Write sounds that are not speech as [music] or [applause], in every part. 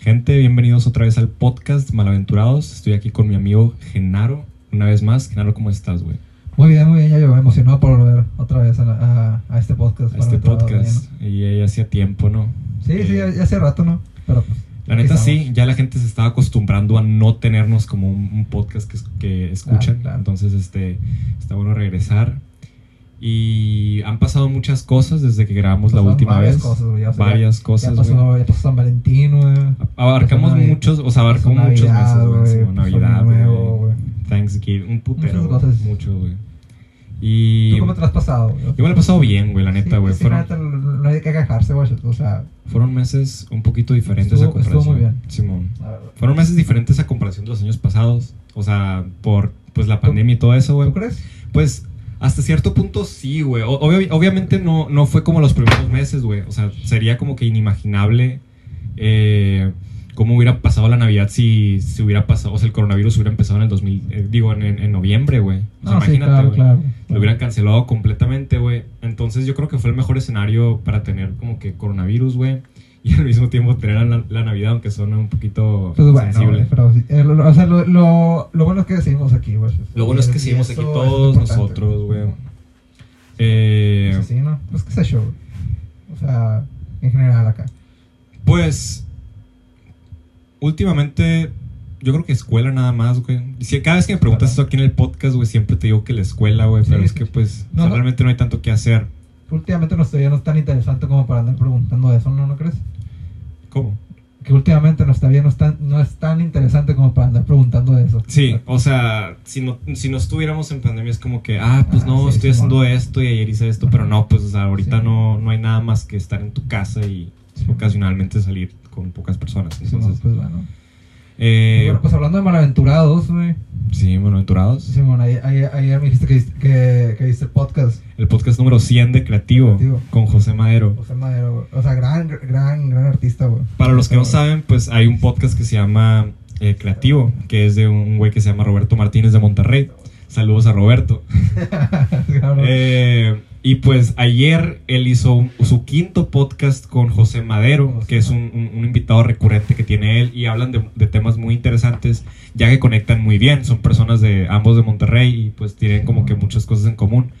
Gente, bienvenidos otra vez al podcast Malaventurados. Estoy aquí con mi amigo Genaro. Una vez más, Genaro, ¿cómo estás, güey? Muy bien, muy bien, ya yo emocionado por volver otra vez a, la- a- a este podcast. A este podcast. Y ya hacía tiempo, ¿no? Sí, sí, ya, ya hace rato, ¿no? Pero pues. La neta estamos. sí, ya la gente se estaba acostumbrando a no tenernos como un, un podcast que, es- que escuchan. Claro, claro. Entonces, este, está bueno regresar. Y han pasado muchas cosas desde que grabamos la última varias vez. cosas, o sea, varias Ya cosas, pasó, güey. ya pasó San Valentín, güey. Abarcamos Pasó muchos, o sea, pasó muchos meses, güey. pasó Navidad, güey. Thanksgiving, un putero, Muchas cosas. mucho, güey. Y ¿Tú cómo te lo has pasado? güey? yo me lo he pasado bien, güey, la neta, güey. sí, fueron, no hay que quejarse, güey. O sea, fueron meses un poquito diferentes Estuvo- a comparación. estuvo muy bien. Simón. Fueron meses diferentes a comparación de los años pasados. O sea, por pues la pandemia y todo eso, güey. ¿Tú crees? Pues hasta cierto punto sí, güey. Obviamente no, no fue como los primeros meses, güey. O sea, sería como que inimaginable eh, cómo hubiera pasado la Navidad si, si hubiera pasado, o sea, el coronavirus hubiera empezado en el 2000, eh, digo, en, en- en noviembre, güey. O sea, No, sí, imagínate, claro, claro. Lo hubieran cancelado completamente, güey. Entonces yo creo que fue el mejor escenario para tener como que coronavirus, güey. Y al mismo tiempo tener la, la Navidad, aunque suena un poquito Pues bueno, sensible. güey, pero eh, lo, o sea, lo, lo, lo bueno es que seguimos aquí, güey. Lo bueno es que seguimos aquí todos nosotros, güey. Eh, Pues sí, ¿no? Pues que se show. O sea, en general acá. Pues, últimamente, yo creo que escuela nada más, güey. Si- Cada vez que me preguntas eso aquí en el podcast, güey, siempre te digo que la escuela, güey. Sí, pero es que, sí. pues, No, o sea, no. realmente no hay tanto que hacer. Últimamente nuestra vida no es tan interesante como para andar preguntando eso, ¿no? ¿No crees? ¿Cómo? Que últimamente nuestra vida no es tan, no es tan interesante como para andar preguntando eso. Sí, o sea, si no, si no estuviéramos en pandemia es como que, ah, pues Ah, no, sí, estoy haciendo esto y ayer hice esto, pero no, pues, o sea, ahorita Sí. no, no hay nada más que estar en tu casa y ocasionalmente salir con pocas personas. No, Entonces, pues bueno. eh, bueno, pues hablando de malaventurados, güey. Sí, bueno, aventurados. Simón, ayer, ayer, ayer me dijiste que, que, que viste el podcast. El podcast número 100 de Creativo, Creativo. con José Madero. José Madero, güey. O sea, gran, gran, gran artista, güey. Para los que no saben, pues hay un podcast que se llama eh, Creativo, que es de un güey que se llama Roberto Martínez de Monterrey. Saludos a Roberto. [laughs] Eh, y pues ayer él hizo un- su quinto podcast con José Madero, que es un, un- un invitado recurrente que tiene él, y hablan de, de temas muy interesantes, ya que conectan muy bien. Son personas de ambos de Monterrey y pues tienen como que muchas cosas en común.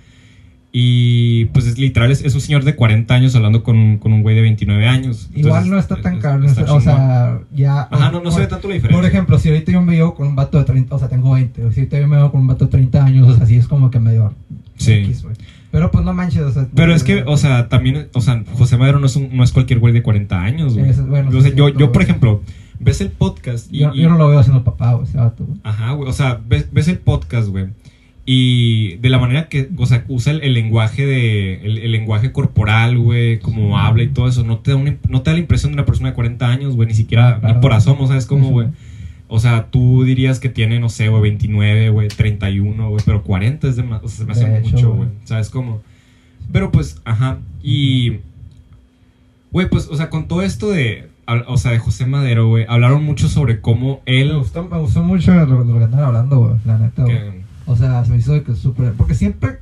Y pues es literal, es, es un señor de 40 años hablando con, con un güey de 29 años. Igual Entonces, no está tan es- caro. está o sea, ya. Ajá, no, no se ve tanto la diferencia. Por ejemplo, si ahorita yo me veo con un vato de 30, o sea, tengo 20, o si ahorita yo me veo con un vato de 30 años, o sea, sí es como que medio. Sí. X. Pero pues no manches, o sea. Pero es que, o sea, también, o sea, José Madero no es, un- no es cualquier güey de 40 años, güey. Eso es bueno, o sí sea, es yo, yo, por ejemplo, ves el podcast y... yo, no lo veo haciendo papá, güey, ese vato, güey. Ajá, güey, o sea, ves, ves el podcast, güey. Y de la manera que, o sea, usa el, el lenguaje de, el, el lenguaje corporal, güey, como habla y todo eso, no te da una, no te da la impresión de una persona de 40 años, güey, ni siquiera, Claro. ni por asomo, ¿sabes cómo, güey? O sea, tú dirías que tiene, no sé, güey, 29, güey, 31, güey, pero 40 es demasiado, o sea, se me hace De hecho, mucho, güey. ¿sabes cómo? Pero pues, ajá, y, güey, pues, o sea, con todo esto de, o sea, de José Madero, güey, hablaron mucho sobre cómo él... Me gustó, me gustó mucho lo, lo que andan hablando, güey, la neta, güey. O sea, se me hizo de que súper. Porque siempre.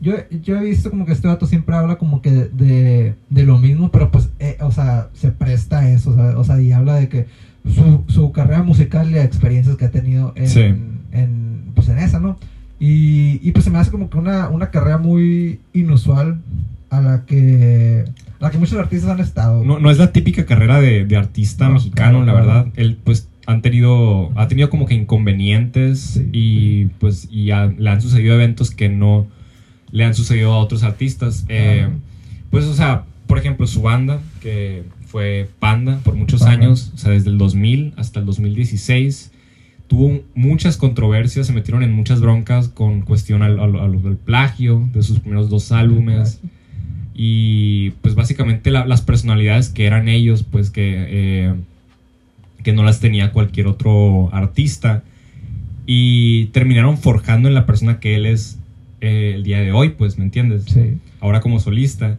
Yo, yo he visto como que este vato siempre habla como que de, de, de lo mismo, pero pues, eh, o sea, se presta a eso, o sea, o sea, y habla de que su, su carrera musical y las experiencias que ha tenido en, Sí. en, pues en esa, ¿no? Y, y pues se me hace como que una, una carrera muy inusual a la que, a la que muchos artistas han estado. No, no es la típica carrera de, de artista No, mexicano, claro, la claro. verdad. Él, pues, han tenido, ha tenido como que inconvenientes Sí. y, pues, y ha- le han sucedido eventos que no le han sucedido a otros artistas. Eh, pues, o sea, por ejemplo, su banda, que fue Panda por muchos años, o sea, desde el 2000 hasta el 2016, tuvo muchas controversias, se metieron en muchas broncas con cuestión al, al- plagio de sus primeros dos álbumes. Y pues básicamente la- las personalidades que eran ellos, pues que, eh, que no las tenía cualquier otro artista. Y terminaron forjando en la persona que él es eh, el día de hoy, pues, ¿me entiendes? Sí. Ahora como solista.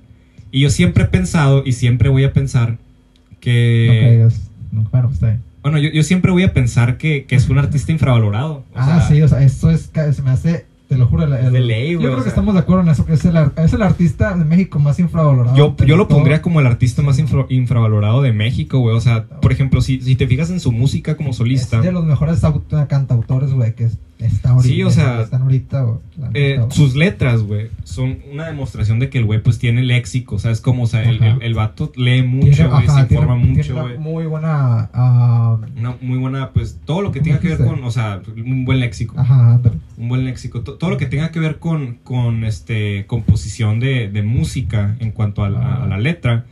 Y yo siempre he pensado y siempre voy a pensar No que... caigas. No, bueno, pues está bien. Bueno, yo, yo siempre voy a pensar que, que es un artista infravalorado. O ah, sea, sí, o sea, esto es, se me hace, te lo juro. el- el- de ley, yo creo que sea. estamos de acuerdo en eso, que es el, es el artista de México más infravalorado. Yo, yo lo todo. pondría como el artista más infra- infravalorado de México, güey. O sea, por ejemplo, si, si te fijas en su música como solista, Es de los mejores aut- cantautores, güey, que es- está ahorita. Sí, o sea, Están ahorita, la eh, neta, sus letras, güey, son una demostración de que el güey, pues, tiene léxico. ¿Sabes cómo? O sea, el, el, el vato lee mucho, güey, se informa tiene mucho, güey. Muy buena. Una muy buena, pues, todo lo que ¿Cómo tenga que ver con, o sea, un buen léxico. ajá, ándale. Un buen léxico. To- Todo lo que tenga que ver con, con este, composición de, de música en cuanto a la, a la letra,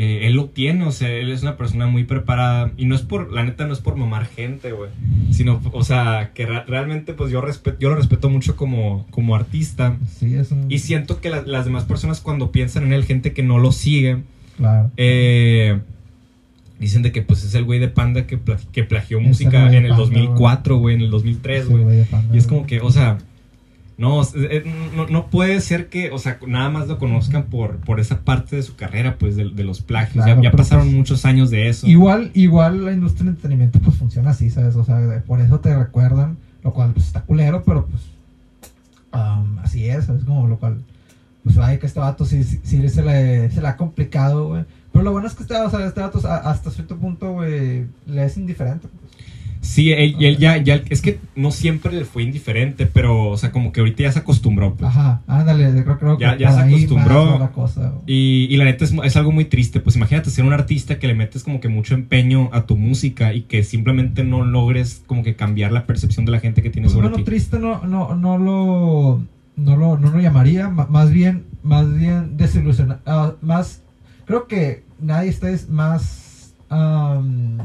eh, él lo tiene, o sea, él es una persona muy preparada. Y no es por, la neta, no es por mamar gente, güey. Sino, o sea, que realmente, pues yo, respeto, yo lo respeto mucho como, como artista. Sí, es un. Y siento que la- las demás personas, cuando piensan en él, gente que no lo sigue, Claro. eh, dicen de que pues es el güey de Panda que, pla- que plagió Es música el en el Panda, 2004, güey, en el 2003, Sí, güey. Y es como que, o sea, no, es- es- no, no puede ser que, o sea, nada más lo conozcan por, por esa parte de su carrera, pues, de, de los plagios. Claro, ya ya pasaron pues, muchos años de eso. Igual, igual la industria del entretenimiento pues funciona así, ¿sabes? O sea, de- por eso te recuerdan, lo cual pues está culero, pero pues am, así es, ¿sabes? Como lo cual, pues vaya que este vato sí, sí, sí se, le, se le ha complicado, güey. Pero lo bueno es que este, o sea, este vato hasta cierto punto, güey, le es indiferente. Pues. Sí, él, y él ya, ya, es que no siempre le fue indiferente, pero, o sea, como que ahorita ya se acostumbró, pues. Ajá, ándale, creo, creo Ya- que ya se acostumbró. la cosa. Y, y la neta es, es algo muy triste, pues imagínate ser un artista que le metes como que mucho empeño a tu música y que simplemente no logres como que cambiar la percepción de la gente que tiene Pues, sobre bueno, ti. triste no, no, no lo no lo, no lo llamaría, ma- más bien, más bien desilusionado, ah, más, creo que nadie está es más am,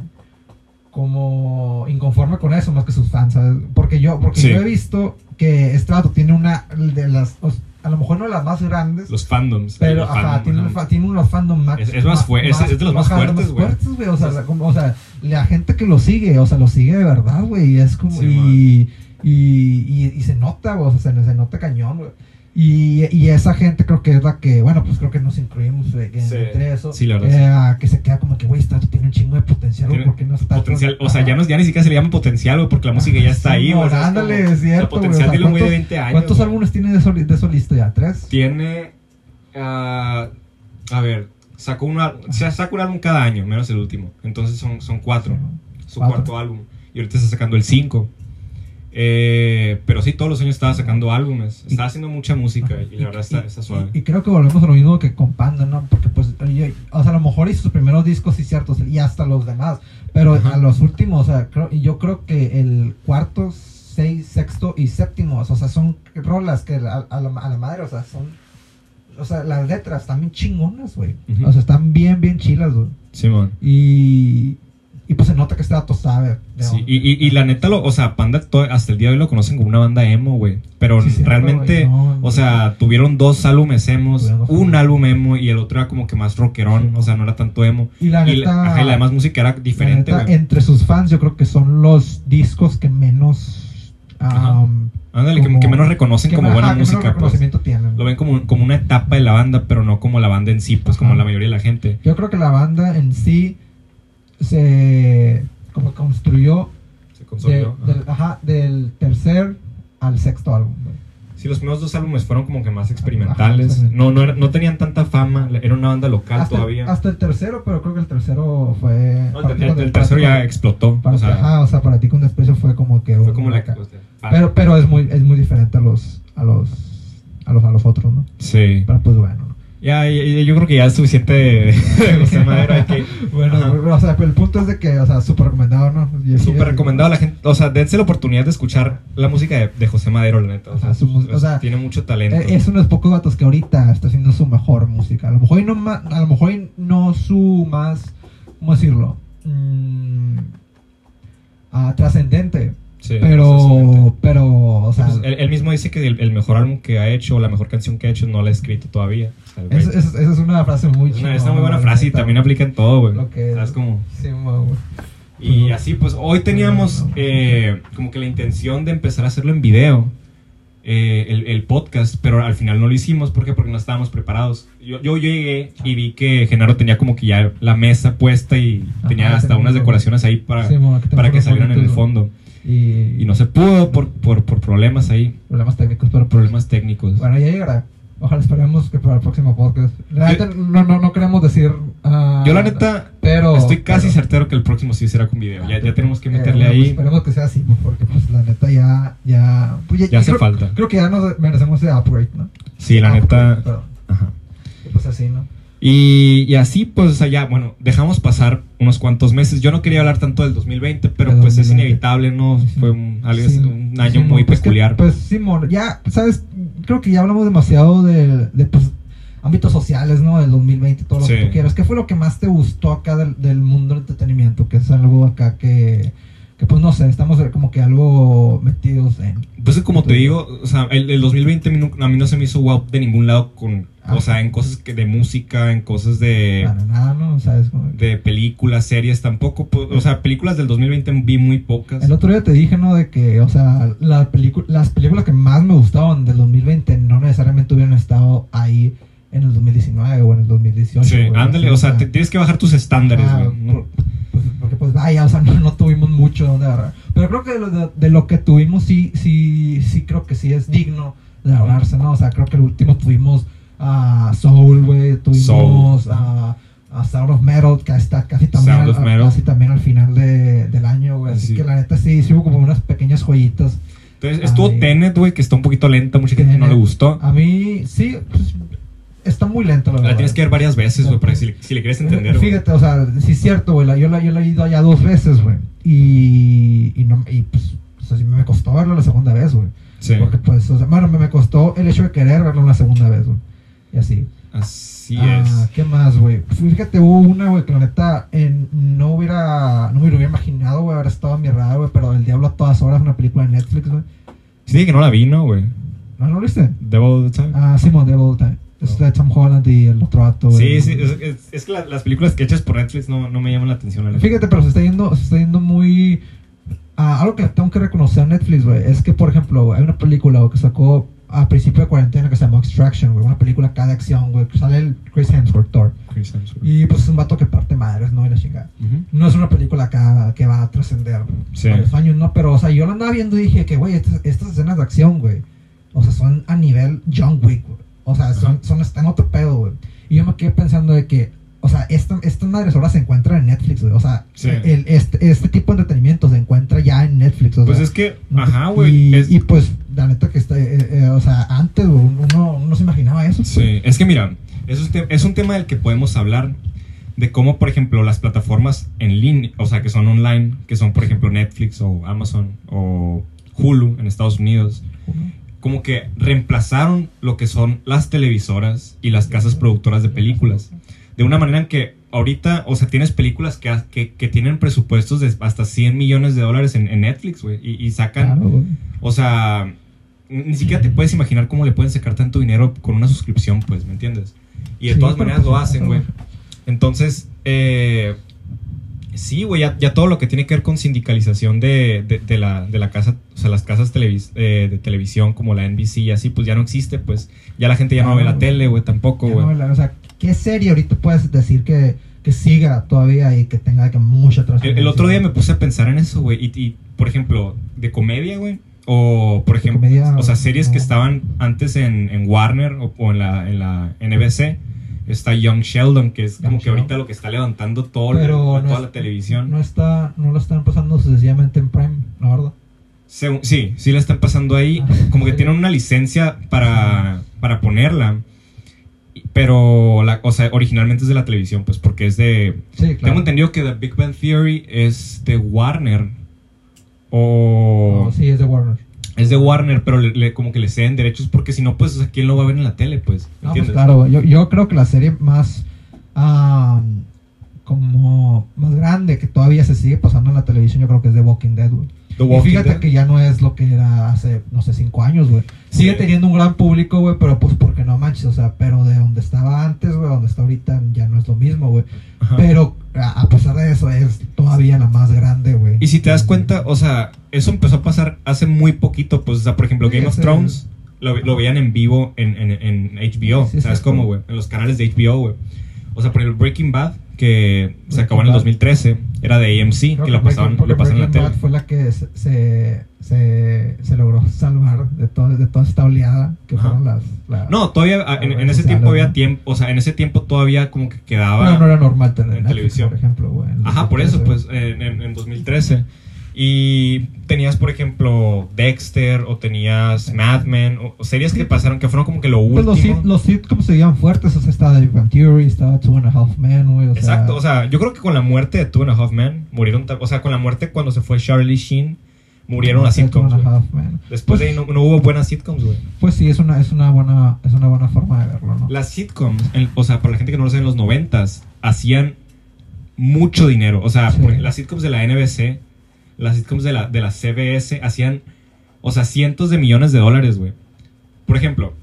como inconforme con eso más que sus fans, ¿sabes? Porque yo, porque Sí. yo he visto que este vato tiene una de las, a lo mejor no las más grandes, Los fandoms. pero los ajá, fandom, tiene, fa- tiene unos fandom más. Es- es más fue- es- es de los más ajá, fuertes, güey. O sea, o sea, la gente que lo sigue, o sea, lo sigue de verdad, güey. Y es como. Sí, y, y, y, y se nota, güey. O sea, se, se nota cañón, güey. Y, y esa gente creo que es la que, bueno, pues creo que nos incluimos en- Sí. entre eso. Sí, la verdad, eh, Que se queda como que, güey, vato tiene un chingo de potencial, güey, ¿por qué no está? Potencial, o sea, ya, no, ya ni siquiera se le llama potencial, güey, porque la música ya está ahí, güey. o sea, es Ándale, es cierto, potencial un güey de ¿cuántos- 20 años. ¿Cuántos álbumes tiene de, soli- de solista ya? ¿Tres? Tiene. ah, a ver, sacó, una, se saca un álbum cada año, menos el último. Entonces son, son cuatro. Su Cuatro. cuarto álbum. Y ahorita está sacando el 5. pero sí, todos los años estaba sacando álbumes. Estaba haciendo mucha música y la verdad está, está suave. Y, y creo que volvemos a lo mismo que con Panda, ¿no? Porque pues, o sea, a lo mejor hizo sus primeros discos, sí, ciertos, y hasta los demás. Pero Ajá. a los últimos, o sea, creo, y yo creo que el cuarto, seis, sexto y séptimo, o sea, son rolas que a, a la, a la madre, o sea, son. O sea, las letras están bien chingonas, güey. O sea, están bien, bien chilas, güey. Simón. Y. Y pues se nota que este dato sabe. de Sí, y, y, y la neta, lo, o sea, Panda to- hasta el día de hoy lo conocen como una banda emo, güey. Pero Sí, realmente, no, o sea, tuvieron dos álbumes emos, dos un álbumes. álbum emo y el otro era como que más rockerón, o sea, no era tanto emo. Y la Y, neta. la, ajá, y la demás música era La diferente, neta, güey. entre sus fans, yo creo que son los discos que menos. Um, Ándale, que, menos reconocen que como buena música, pues. tienen. Lo ven como, como una etapa de la banda, pero no como la banda en sí, pues como la mayoría de la gente. Yo creo que la banda en sí se como construyó Se consolidó. del, ajá, del tercer al sexto álbum. güey. Sí, los primeros dos álbumes fueron como que más experimentales. Ajá, No, no, era- no tenían tanta fama, era una banda local Hasta, todavía. hasta el tercero, pero creo que el tercero fue. No, el, el- tercero ya explotó. para o sea, ajá, o sea, para ti con desprecio fue como que. fue un- como la... acá. Pero, pero es muy, es muy diferente a los, a los, a los, a los otros, ¿no? Sí. Pero pues bueno. Ya, ya- yo creo que ya es suficiente de, [laughs] José Madero. Que, Bueno, Ajá. o sea, el punto es de que, o sea, súper recomendado, ¿no? Súper recomendado a la gente. O sea, dense la oportunidad de escuchar la música de, de José Madero, la neta. O sea, Ajá, su mus- es- o sea, tiene mucho talento. Eh, Es uno de los pocos datos que ahorita está haciendo su mejor música. A lo mejor y no, a lo mejor y no su más, ¿cómo decirlo? Mm, ah, trascendente. Sí, pero, pero, o sea, Pues, él, él mismo dice que el, el mejor álbum que ha hecho, o la mejor canción que ha hecho, no la ha escrito todavía. O sea, el güey- es- es- esa es una frase muy es una, chingona, es una muy buena frase y también aplica en todo, güey. ¿Sabes cómo? Sí, güey. Y así, pues hoy teníamos eh, como que la intención de empezar a hacerlo en video, eh, el, el podcast, pero al final no lo hicimos. ¿Por qué? Porque no estábamos preparados. Yo, yo llegué y vi que Genaro tenía como que ya la mesa puesta y Ajá, tenía hasta unas un- decoraciones ahí para, Sí, para que salieran en el fondo. Y, Y no se pudo por, por, por problemas ahí, Problemas técnicos, pero problemas técnicos. Bueno, ya llegará. Ojalá esperemos que para el próximo podcast. La Yo- no, no, no queremos decir. ah, Yo la neta pero, estoy casi pero- certero que el próximo sí será con video. Ya, ya tenemos que Eh, meterle pues ahí. esperemos que sea así, pues, porque pues la neta ya. Ya, pues, Ya hace creo, falta. Creo que ya nos merecemos ese upgrade, ¿no? Sí, la Upgrade, neta. perdón. Ajá. Y pues así, ¿no? Y, y así, pues, ya, bueno, dejamos pasar unos cuantos meses. Yo no quería hablar tanto del 2020, pero pues es 2020. inevitable, ¿no? Fue un, algo- Sí, un año muy pues que- peculiar. pues Simón, ya, ¿sabes? Creo que ya hablamos demasiado de, de pues, ámbitos sociales, ¿no? Del 2020, todo lo Sí. que tú quieras. ¿Qué fue lo que más te gustó acá del, del mundo del entretenimiento? Que es algo acá que, que, pues no sé, estamos como que algo metidos en. Pues como te digo, o sea, el, el 2020 a mí, no, a mí no se me hizo wow de ningún lado con, Ah. o sea, en cosas que de música, en cosas de, Para nada, ¿no? ¿Sabes? Como- de películas, series, tampoco, pues, o sea, películas del 2020 vi muy pocas. El otro día te dije, ¿no? De que, o sea, la las películas que más me gustaban del 2020 no necesariamente hubieran estado ahí en el 2019 o en el 2018. Sí, güey, ándale, o sea, te- tienes que bajar tus estándares, Ah, güey, ¿no? por- pues, porque pues vaya, o sea, no, no tuvimos mucho donde agarrar. Pero creo que de lo, de, de lo que tuvimos sí, sí, sí creo que sí es digno de hablarse, ¿no? O sea, creo que el último tuvimos a Soul, güey, tuvimos a, Sound of Metal, que está casi también, al, Metal. casi también al final de, del año, güey. Así Sí. que la neta sí, sí hubo como unas pequeñas joyitas. Entonces, estuvo Ay. Tenet, güey, que está un poquito lenta, mucha gente no le gustó. A mí sí, pues, está muy lento, la verdad. La tienes que ver varias veces, güey, para que si, le- si le quieres entender. Fíjate, o sea, sí es cierto, güey. Yo la, yo la he ido allá dos veces, güey. Y, y, no, y pues, o sea, sí me costó verlo la segunda vez, güey. Sí, Porque, pues, o sea, bueno, me, me costó el hecho de querer verlo una segunda vez, güey. Y así. así Ah, es. ¿Qué más, güey? Fíjate, hubo una, güey, que la neta no hubiera, no me lo hubiera imaginado, güey, haber estado en mi radar, güey. Pero El Diablo a todas horas, una película de Netflix, güey. Sí, que no la vi, ¿no, güey? ¿No lo viste? Devil of the Time. Ah, Simon Devil Time. Es de Tom Holland y el otro acto, Sí, sí, es, es- es que la- las películas que hechas por Netflix no, no me llaman la atención. la. Fíjate, pero se está yendo, se está yendo muy... ah, algo que tengo que reconocer a Netflix, güey, es que, por ejemplo, güey, hay una película que sacó a principio de cuarentena que se llama Extraction, güey, una película acá de acción, güey, que sale el Chris Hemsworth, Thor. Chris Hemsworth. Y pues es un vato que parte madres, ¿no? Y la chingada. No es una película acá que va a trascender Sí. varios años, ¿no? Pero, o sea, yo lo andaba viendo y dije que, güey, estas, estas escenas de acción, güey, o sea, son a nivel John Wick, güey. O sea, son, son, están otro pedo, güey. Y yo me quedé pensando de que, o sea, esta- estas madres ahora se encuentran en Netflix, güey. O sea, Sí. el, este, este tipo de entretenimiento se encuentra ya en Netflix. O Pues sea, es que, no- ajá, güey. Y, es- y, pues, la neta que está, eh, eh, o sea, antes, güey, uno, uno se imaginaba eso. Sí, es que mira, eso es un tema del que podemos hablar. De cómo, por ejemplo, las plataformas en línea, o sea, que son online, que son, por ejemplo, Netflix o Amazon o Hulu en Estados Unidos, como que reemplazaron lo que son las televisoras y las casas productoras de películas. De una manera en que ahorita, o sea, tienes películas que, que, que tienen presupuestos de hasta 100 millones de dólares en, en Netflix, güey, y, y sacan, Claro, o sea, ni siquiera te puedes imaginar cómo le pueden sacar tanto dinero con una suscripción, pues, ¿me entiendes? Y de Sí, todas maneras pues, lo hacen, güey. güey. Entonces, eh, sí, güey, ya, ya todo lo que tiene que ver con sindicalización de, de, de la, de la casa, o sea, las casas televis- eh, de televisión como la NBC y así, pues ya no existe, pues ya la gente ya no Claro, ve la tele, güey, tampoco, güey. no, o sea, ¿qué serie ahorita puedes decir que, que siga todavía y que tenga que mucha El, el otro día me puse a pensar en eso, güey, y, y, por ejemplo, de comedia, güey, o por ejemplo, comedia, o sea, series que estaban antes en, en Warner o, o en, la, en la NBC. Está Young Sheldon, que es Young como que ahorita lo que está levantando todo, Pero el- no toda es- la televisión. No está, no lo están pasando sencillamente en Prime, la verdad. Según- sí, sí la están pasando ahí. Ah, como que tienen una licencia para, para ponerla. Pero, la, o sea, originalmente es de la televisión, pues, porque es de... Sí, claro. Tengo entendido que The Big Bang Theory es de Warner. O... No, sí, es de Warner. Es de Warner, pero le, le- como que le ceden derechos porque si no, pues, o sea, ¿quién lo va a ver en la tele, pues? No, pues claro, yo, yo creo que la serie más ah, como más grande que todavía se sigue pasando en la televisión, yo creo que es The Walking Dead, güey. The Y fíjate Dead. que ya no es lo que era hace, no sé, cinco años, güey. Sigue teniendo un gran público, güey, pero pues porque no manches, o sea, pero de donde estaba antes, güey, donde está ahorita ya no es lo mismo, güey. Pero a, a pesar de eso es todavía la más grande, güey. Y si te das cuenta, o sea, eso empezó a pasar hace muy poquito. Pues, o sea, por ejemplo, Sí, Game of. Thrones lo, lo veían en vivo en, en, en HBO. Sí, ¿Sabes cómo, güey? En los canales de HBO, güey. O sea, por el Breaking Bad, que se acabó en el Bad. 2013, era de AMC, Creo que la pasaban, la pasaban en la tele. Bad fue la que se, se, se, se logró salvar de, todo, de toda esta oleada que Ajá. fueron las... No, todavía en, ese tiempo había ¿no? tiempo, o sea, en ese tiempo todavía como que quedaba... Pero no era normal tener en Netflix, televisión. por ejemplo, güey. Ajá, por eso, 2013. pues, en, en- en 2013. Y tenías, por ejemplo, Dexter, o tenías Mad Men, o, o series que pasaron, que fueron como que lo Pues último. los, sit- los sitcoms seguían fuertes, o sea, estaba The Bang Theory, estaba Two and a Half Men, güey, o sea... Exacto, o sea, yo creo que con la muerte de Two and a Half Men, murieron, o sea, con la muerte cuando se fue Charlie Sheen, murieron las sitcoms. Half. Después de ahí no, no hubo buenas sitcoms, güey. Pues sí, es una, es una buena, es una buena forma de verlo, ¿no? Las sitcoms, en- o sea, para la gente que no lo sabe, en los noventas, hacían mucho dinero. O sea, Sí. las sitcoms de la NBC, las sitcoms de la, de la CBS, hacían, o sea, cientos de millones de dólares, güey. Por ejemplo,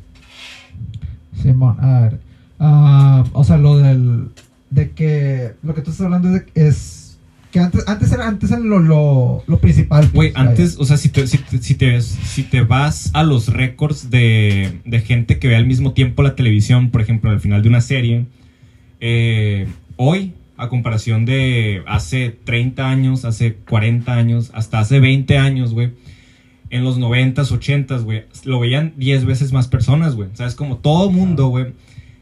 Simón, a ver. ah, o sea, lo del. De que. Lo que tú estás hablando es, de- es que antes, antes era, antes era lo, lo, lo principal. pues, güey, antes, o sea, si te, si, te, si, te, si te vas a los récords de, de gente que ve al mismo tiempo la televisión, por ejemplo, al final de una serie, eh, hoy, a comparación de hace 30 años, hace 40 años, hasta hace 20 años, güey, en los 90s, 80s, güey, lo veían 10 veces más personas, güey. ¿Sabes? Como todo mundo, güey,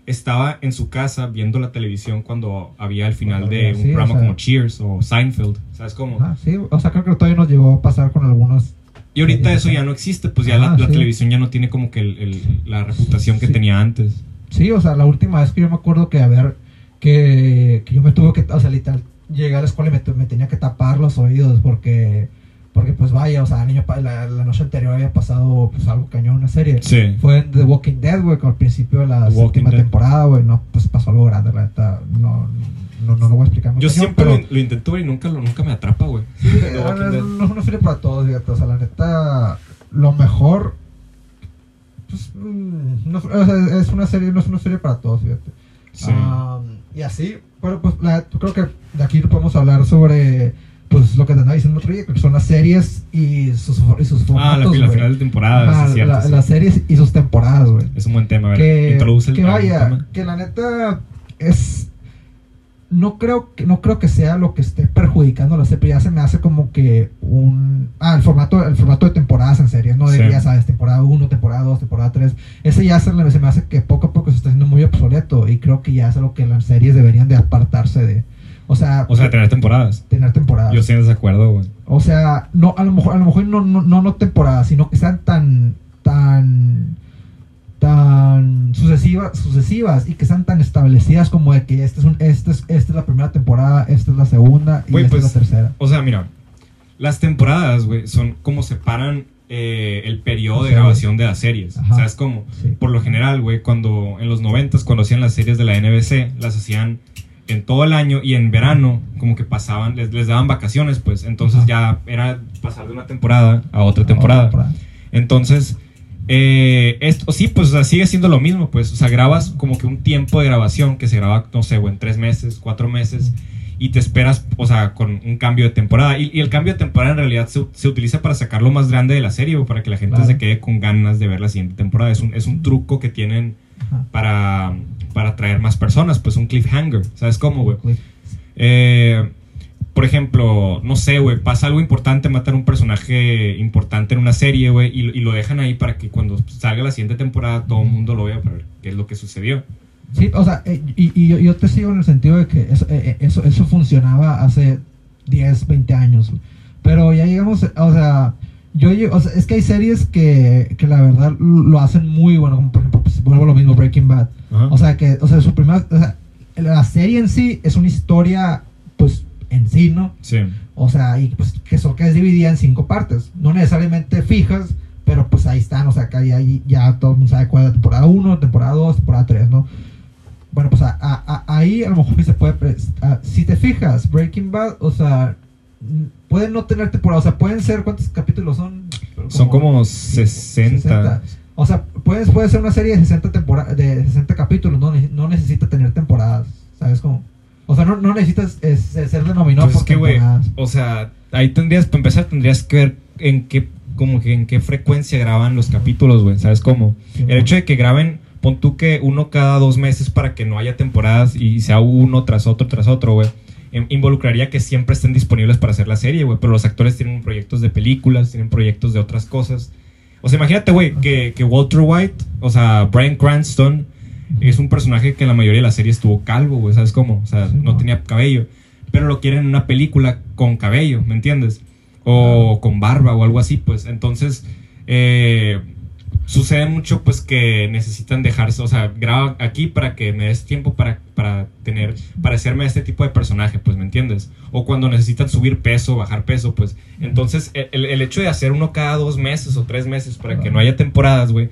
estaba en su casa viendo la televisión cuando había el final de un o programa sea. como Cheers o Seinfeld. ¿Sabes cómo? Ah, sí, o sea, creo que todavía nos llegó a pasar con algunos. Y ahorita eso ya no existe, pues ya Ah, la, la sí. televisión ya no tiene como que el- el- la reputación que Sí. tenía antes. Sí, o sea, la última vez que yo me acuerdo que, a ver, que, que yo me tuve que. O sea, literal, llegué a la escuela y me, tenía que tapar los oídos porque. Porque, pues vaya, o sea, pa- la, la noche anterior había pasado pues algo cañón, una serie. Sí. Fue en The Walking Dead, güey, con al principio de la séptima temporada, güey. No, pues pasó algo grande, la neta. No, no, no lo voy a explicar muy Yo cañón, siempre pero- lo, intento ver y nunca, lo, nunca me atrapa, güey. Sí, Walking no, es una serie para todos, fíjate. O sea, la neta, lo mejor. Pues, mm, no, o sea, es una serie, no es una serie para todos, fíjate. Sí. Y así, pero pues la, creo que de aquí podemos hablar sobre pues lo que te andaba diciendo que son las series y sus, y sus ah, formatos, la, la güey. final de temporada, sí, es cierto. la- sí. Las series y sus temporadas, güey. Es un buen tema, a ver. Que, introduce el que vaya, tema. que la neta es no creo que no creo que sea lo que esté perjudicando la serie, ya se me hace como que un ah, el formato el formato de temporadas en series, no de Sí. ya sabes, temporada 1, temporada 2, temporada 3. Ese ya se, se me hace que poco a poco se está haciendo muy obsoleto y creo que ya es algo que las series deberían de apartarse de o sea, O sea, tener temporadas. tener temporadas. Yo estoy en desacuerdo, güey. O sea, no, a lo mejor, a lo mejor no, no, no, no temporadas, sino que sean tan, tan, tan sucesivas, sucesivas y que sean tan establecidas como de que esta es, un, esta es, esta es la primera temporada, esta es la segunda y esta pues, es la tercera. O sea, mira, las temporadas, güey, son como separan eh, el periodo de grabación de las series. Ajá. ¿Sabes cómo? Sí. Por lo general, güey, cuando en los noventas, cuando hacían las series de la NBC, las hacían en todo el año y en verano, como que pasaban, les, les daban vacaciones, pues. Entonces Ajá. ya era pasar de una temporada a otra temporada. Otra temporada. Entonces, eh, esto sí, pues o sea, sigue siendo lo mismo, pues. O sea, grabas como que un tiempo de grabación que se graba, no sé, güey, en tres meses, cuatro meses, y te esperas, o sea, con un cambio de temporada. Y, y el cambio de temporada en realidad se, se utiliza para sacar lo más grande de la serie, o para que la gente Claro. se quede con ganas de ver la siguiente temporada. Es un, es un truco que tienen Ajá. para, para atraer más personas, pues un cliffhanger. ¿Sabes cómo, güey? Eh, por ejemplo, no sé, güey, pasa algo importante, matan un personaje importante en una serie, güey, y, y lo dejan ahí para que cuando salga la siguiente temporada todo el mundo lo vea para ver qué es lo que sucedió. Sí, o sea, eh, y, y yo, yo te sigo en el sentido de que eso, eh, eh, eso, eso funcionaba hace 10, 20 años. güey. Pero ya llegamos, o sea, yo, o sea, es que hay series que, que la verdad lo hacen muy bueno, como por ejemplo, pues, vuelvo a lo mismo, Breaking Bad. Ajá. O sea, que, o sea, su primera, o sea, la serie en sí es una historia, pues, en sí, ¿no? sí. O sea, y pues que son que es dividida en cinco partes, no necesariamente fijas, pero pues ahí están, o sea, que ahí, ahí ya todo el mundo sabe cuál es la temporada 1, temporada 2, temporada 3, ¿no? Bueno, pues a- a- a- ahí a lo mejor se puede, ah, si te fijas, Breaking Bad, o sea, pueden no tener temporada, o sea, pueden ser, ¿cuántos capítulos son? Son como 60. O sea, puedes, puede ser una serie de 60, tempora- de 60 capítulos, no, no necesita tener temporadas, ¿sabes cómo? O sea, no, no necesitas es, ser denominado Pues por es que, güey, o sea, ahí tendrías, para empezar, tendrías que ver en qué, como que en qué frecuencia graban los capítulos, güey, ¿sabes cómo? Sí, El hecho de que graben, pon tú que uno cada dos meses para que no haya temporadas y sea uno tras otro tras otro, güey. Em, Involucraría que siempre estén disponibles para hacer la serie, güey. Pero los actores tienen proyectos de películas, tienen proyectos de otras cosas. O sea, imagínate, güey, que, que Walter White, o sea, Brian Cranston, es un personaje que en la mayoría de la serie estuvo calvo, güey, ¿sabes cómo? O sea, Sí, no no. tenía cabello. Pero lo quieren en una película con cabello, ¿me entiendes? O con barba o algo así, pues. Entonces, eh, sucede mucho, pues, que necesitan dejarse, o sea, graba aquí para que me des tiempo para, para tener, parecerme a este tipo de personaje, pues, ¿me entiendes? O cuando necesitan subir peso, bajar peso, pues. Entonces, el, el hecho de hacer uno cada dos meses o tres meses para que no haya temporadas, güey,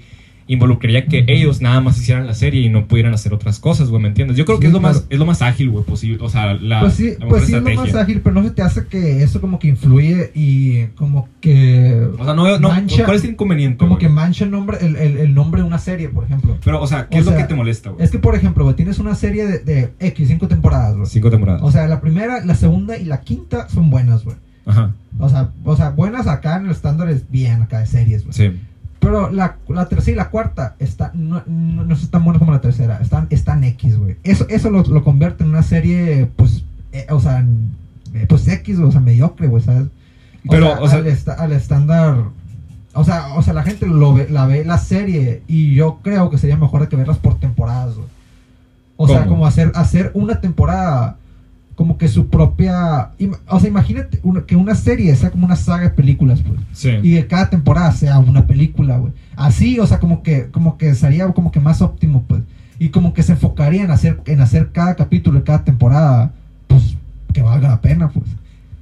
involucraría que ellos nada más hicieran la serie y no pudieran hacer otras cosas, güey, ¿me entiendes? Yo creo que es lo más, es lo más ágil, güey, posible, o sea, la, pues sí, la pues sí es lo más ágil, pero no se te hace que eso como que influye y como que O sea, no, no, mancha, ¿cuál es el inconveniente? como güey? que mancha el nombre, el, el- el nombre de una serie, por ejemplo. Pero, o sea, ¿qué o es lo que te molesta, güey? Es que, por ejemplo, güey, tienes una serie de, de X, cinco temporadas, güey. Cinco temporadas. O sea, la primera, la segunda y la quinta son buenas, güey. Ajá, O sea, o sea, buenas acá en el estándar es bien acá de series, güey. sí. Pero la, la tercera y la cuarta está, no, no, no son tan buenas como la tercera. Están, están X, güey. Eso, eso lo, lo convierte en una serie, pues, eh, o sea, en- eh, pues X, o sea, mediocre, güey, ¿sabes? O Pero, sea, o sea- al, al estándar. O sea, o sea, la gente lo ve, la ve la serie y yo creo que sería mejor que verlas por temporadas, güey. O sea, como hacer, hacer una temporada como que su propia... O sea, imagínate que una serie sea como una saga de películas, pues Sí. y que cada temporada sea una película, güey. Así, o sea, como que, como que sería como que más óptimo, pues. Y como que se enfocaría en hacer, en hacer cada capítulo cada temporada, pues, que valga la pena, pues.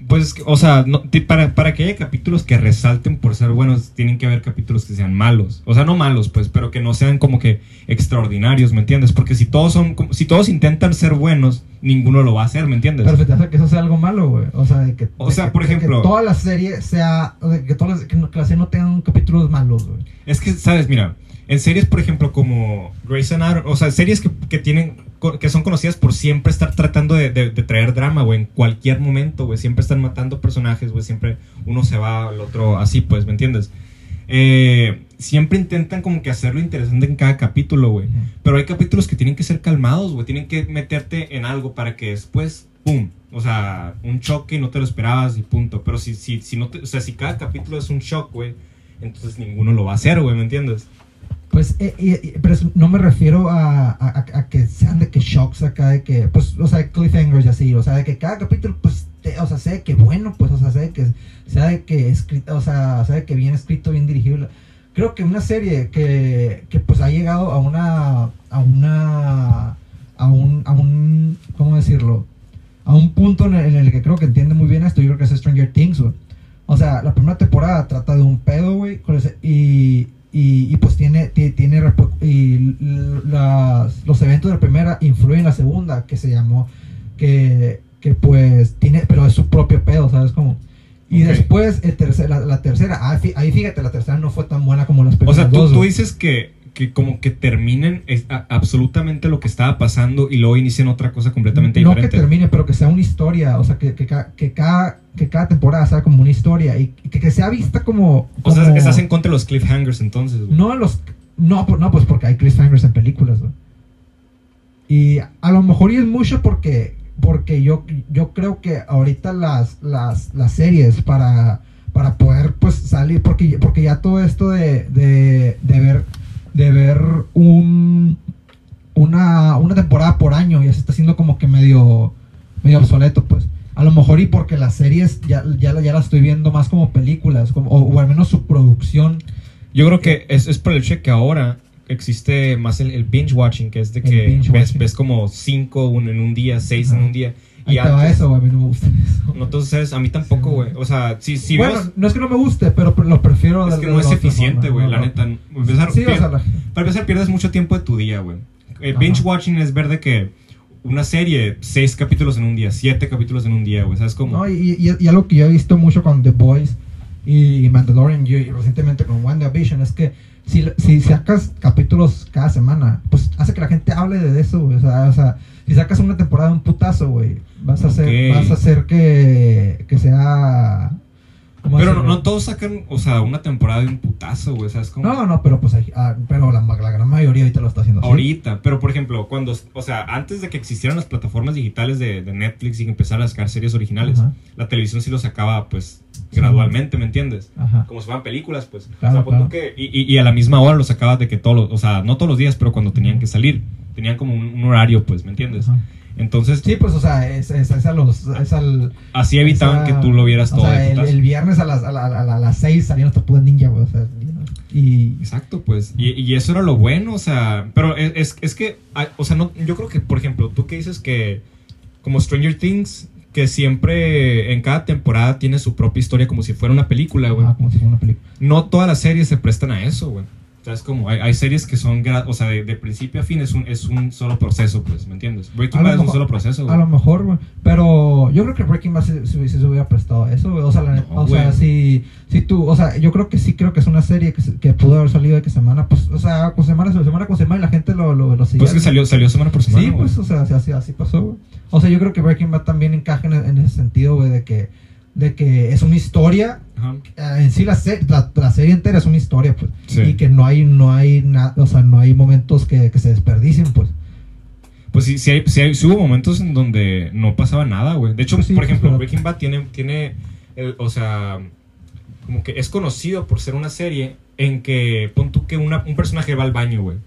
Pues, o sea, no- para, para que haya capítulos que resalten por ser buenos, tienen que haber capítulos que sean malos. O sea, no malos, pues, pero que no sean como que extraordinarios, ¿me entiendes? Porque si todos son, si todos intentan ser buenos, ninguno lo va a hacer, ¿me entiendes? Pero se te hace que eso sea algo malo, güey. O sea, de que. O sea, por que ejemplo- toda la serie sea. de que, todas las, que, la serie no tengan capítulos malos, güey. Es que, ¿sabes? Mira, en series, por ejemplo, como Grey's Anatomy, o sea, series que, que tienen, que son conocidas por siempre estar tratando de, de- de traer drama, güey, en cualquier momento, güey, siempre están matando personajes, güey, siempre uno se va al otro así, pues, ¿me entiendes? Eh, siempre intentan como que hacerlo interesante en cada capítulo, güey. Pero hay capítulos que tienen que ser calmados, güey. Tienen que meterte en algo para que después, ¡pum! O sea, un choque y no te lo esperabas y punto. Pero si, si, si no te- o sea, si cada capítulo es un shock, güey, entonces ninguno lo va a hacer, güey, ¿me entiendes? Pues, eh, pero no me refiero a, a- que sean de que shocks acá, de que, pues, o sea, cliffhangers y así, o sea, de que cada capítulo, pues, te- o sea, de que bueno, pues, o sea, de que, sea de que escrito, o sea, sea de que bien escrito, bien dirigido. Creo que una serie que, que pues, ha llegado a una, a una, a un, a un, ¿cómo decirlo? A un punto en el, en el que creo que entiende muy bien esto, yo creo que es Stranger Things, güey. O sea, la primera temporada trata de un pedo, güey, y, y, pues tiene, ti- tiene, y las- los eventos de la primera influyen en la segunda, que se llamó, que, que pues tiene, pero es su propio pedo, ¿sabes cómo? Y después, el tercer- la, la tercera, ah, ahí fíjate, la tercera no fue tan buena como las O primeras sea, tú, dos, tú dices que, que como que terminen es- a- absolutamente lo que estaba pasando y luego inicien otra cosa completamente no diferente. que termine, pero que sea una historia, o sea, que, que, ca- que cada, que cada temporada sea como una historia y que, que sea vista como... O sea, estás en contra de los cliffhangers entonces, güey. No los. No, pues- no, pues porque hay cliffhangers en películas, güey. Y a lo mejor y es mucho porque. Porque yo, yo creo que ahorita las, las, las series para, para poder pues salir. Porque, porque ya todo esto de, de, de ver. De ver un. Una, una temporada por año ya se está haciendo como que medio. Medio obsoleto, pues. A lo mejor y porque las series ya, ya, ya las estoy viendo más como películas. Como, o, o al menos su producción Yo creo que es, es por el hecho que ahora existe más el, el binge watching, que es de que ves, ves como cinco un- en un día, seis en un día. Y antes- eso, güey. A mí no me gusta [laughs] eso. No, entonces, a mí tampoco, Sí. güey. O sea, si, si bueno, veo- no es que no me guste, pero lo prefiero Es que no es eficiente, güey, no, la neta. Empezar, Sí, o pier- sea, la- Para empezar, pierdes mucho tiempo de tu día, güey. El binge watching es ver de que una serie, seis capítulos en un día, siete capítulos en un día, güey. ¿Sabes cómo? No, y, y, y algo que yo he visto mucho con The Boys y Mandalorian y, y recientemente con WandaVision es que si, si sacas capítulos cada semana, pues hace que la gente hable de eso, güey. O sea, o sea, si sacas una temporada un putazo, güey, vas a hacer, Ok. vas a hacer que, que sea... ¿cómo Pero no, no todos sacan, o sea, una temporada de un putazo, güey, ¿sabes cómo? No, no, pero pues hay- ah, pero la, la gran mayoría ahorita lo está haciendo así. Ahorita, pero por ejemplo, cuando, o sea, antes de que existieran las plataformas digitales de, de Netflix y que empezaran a sacar series originales, Ajá. la televisión sí lo sacaba, pues, Sí. gradualmente, ¿me entiendes? Ajá. Como si fueran películas, pues. Claro, o sea, pon tú claro. que- y, y- y a la misma hora lo sacaba de que todos los, o sea, no todos los días, pero cuando tenían que salir. Tenían como un, un horario, pues, ¿me entiendes? Ajá. Entonces, Sí, pues, o sea, es, es, es a los, es al... así evitaban que tú lo vieras o todo sea, de el, viernes a las, a, la- a la- a las 6 salían hasta puta ninja, güey, o sea, y... Exacto, pues. Y, y eso era lo bueno, o sea. Pero es, es, es que, o sea, no, yo creo que, por ejemplo, tú que dices que, como Stranger Things, que siempre en cada temporada tiene su propia historia como si fuera una película, güey. Ah, como si fuera una película. No todas las series se prestan a eso, güey. O sea, es como, hay, hay series que son, o sea, de, de principio a fin es un, es un solo proceso, pues, ¿me entiendes? Breaking A lo Bad es un mejor- solo proceso, A güey. lo mejor, güey. Pero yo creo que Breaking Bad se, se, se hubiera prestado a eso, güey. O sea, la, No, o sea si, si tú, o sea, yo creo que sí creo que es una serie que, que pudo haber salido de que semana, pues, o sea, con semana, semana con semana y la gente lo, lo, lo seguía. Pues que salió, salió semana por semana, Sí, güey. pues, o sea, así, así, así pasó, güey. O sea, yo creo que Breaking Bad también encaja en, en ese sentido, güey, de que, de que es una historia Ajá. eh, en sí la, se- la, la serie entera es una historia, pues. Sí. Y que no hay, no hay nada, o sea, no hay momentos que, que se desperdicien, pues. Pues sí, sí, hay, sí, hay- sí hubo momentos en donde no pasaba nada, güey. De hecho, Pues por pues, ejemplo, pero- Breaking Bad tiene, tiene el- o sea, como que es conocido por ser una serie en que, pon tú que una- un personaje va al baño, güey.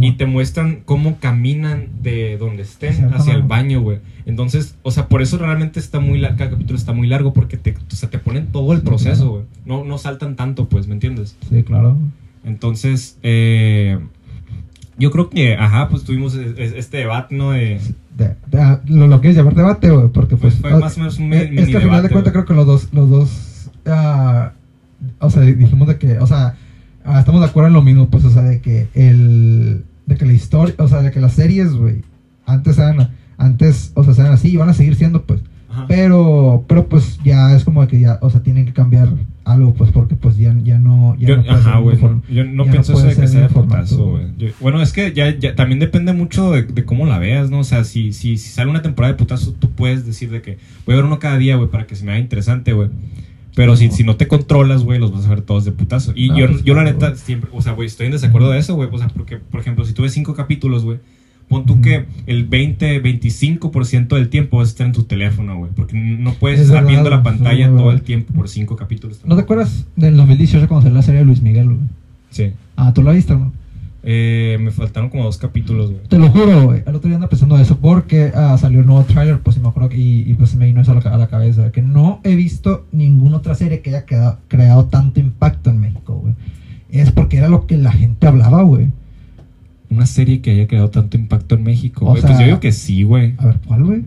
Y te muestran cómo caminan de donde estén hacia el baño, güey. Entonces, o sea, por eso realmente está muy largo, cada capítulo está muy largo porque te, o sea, te ponen todo el Sí, proceso, claro. güey. No, no saltan tanto, pues, ¿me entiendes? Sí, claro. Entonces, eh, yo creo que, ajá, pues tuvimos es- es- este debate, ¿no? De, De- de- ah, lo, lo quieres llamar debate, güey, porque Pues pues... fue más o menos un eh, mini es que al final de cuentas creo que los dos, los dos, ah, o sea, dijimos de que, o sea, ah, estamos de acuerdo en lo mismo, pues, o sea, de que el, de que la historia, o sea, de que las series, güey, antes eran, antes, o sea, eran así y van a seguir siendo, pues, Ajá. pero, pero pues ya es como que ya, o sea, tienen que cambiar algo, pues, porque pues ya, ya no, ya Yo, no ajá, güey. no- Yo no pienso eso de que sea de formato, putazo, güey. Bueno, es que ya, ya también depende mucho de, de cómo la veas, ¿no? O sea, si, si, si sale una temporada de putazo, tú puedes decir de que voy a ver uno cada día, güey, para que se me haga interesante, güey. Pero si, No. si no te controlas, güey, los vas a ver todos de putazo. Y Ah, yo, pues, yo la neta, siempre, o sea, güey, estoy en desacuerdo de eso, güey. O sea, porque, por ejemplo, si tú ves cinco capítulos, güey, pon tú que el 20, 25% del tiempo vas a estar en tu teléfono, güey. Porque no puedes Es estar verdad, viendo la pantalla todo el tiempo por cinco capítulos. ¿No te acuerdas del 2018 cuando salió la serie de Luis Miguel, güey? Sí. Ah, ¿tú la viste, no? Eh, me faltaron como dos capítulos, güey. Te lo juro, güey. El otro día ando pensando eso porque ah, salió el nuevo trailer, pues y me acuerdo que- y, y, pues me vino eso a la, ca- a la cabeza. Que no he visto ninguna otra serie que haya quedado- creado tanto impacto en México, güey. Es porque era lo que la gente hablaba, güey. Una serie que haya creado tanto impacto en México, O güey. sea- pues yo digo que sí, güey. A ver, ¿cuál, güey?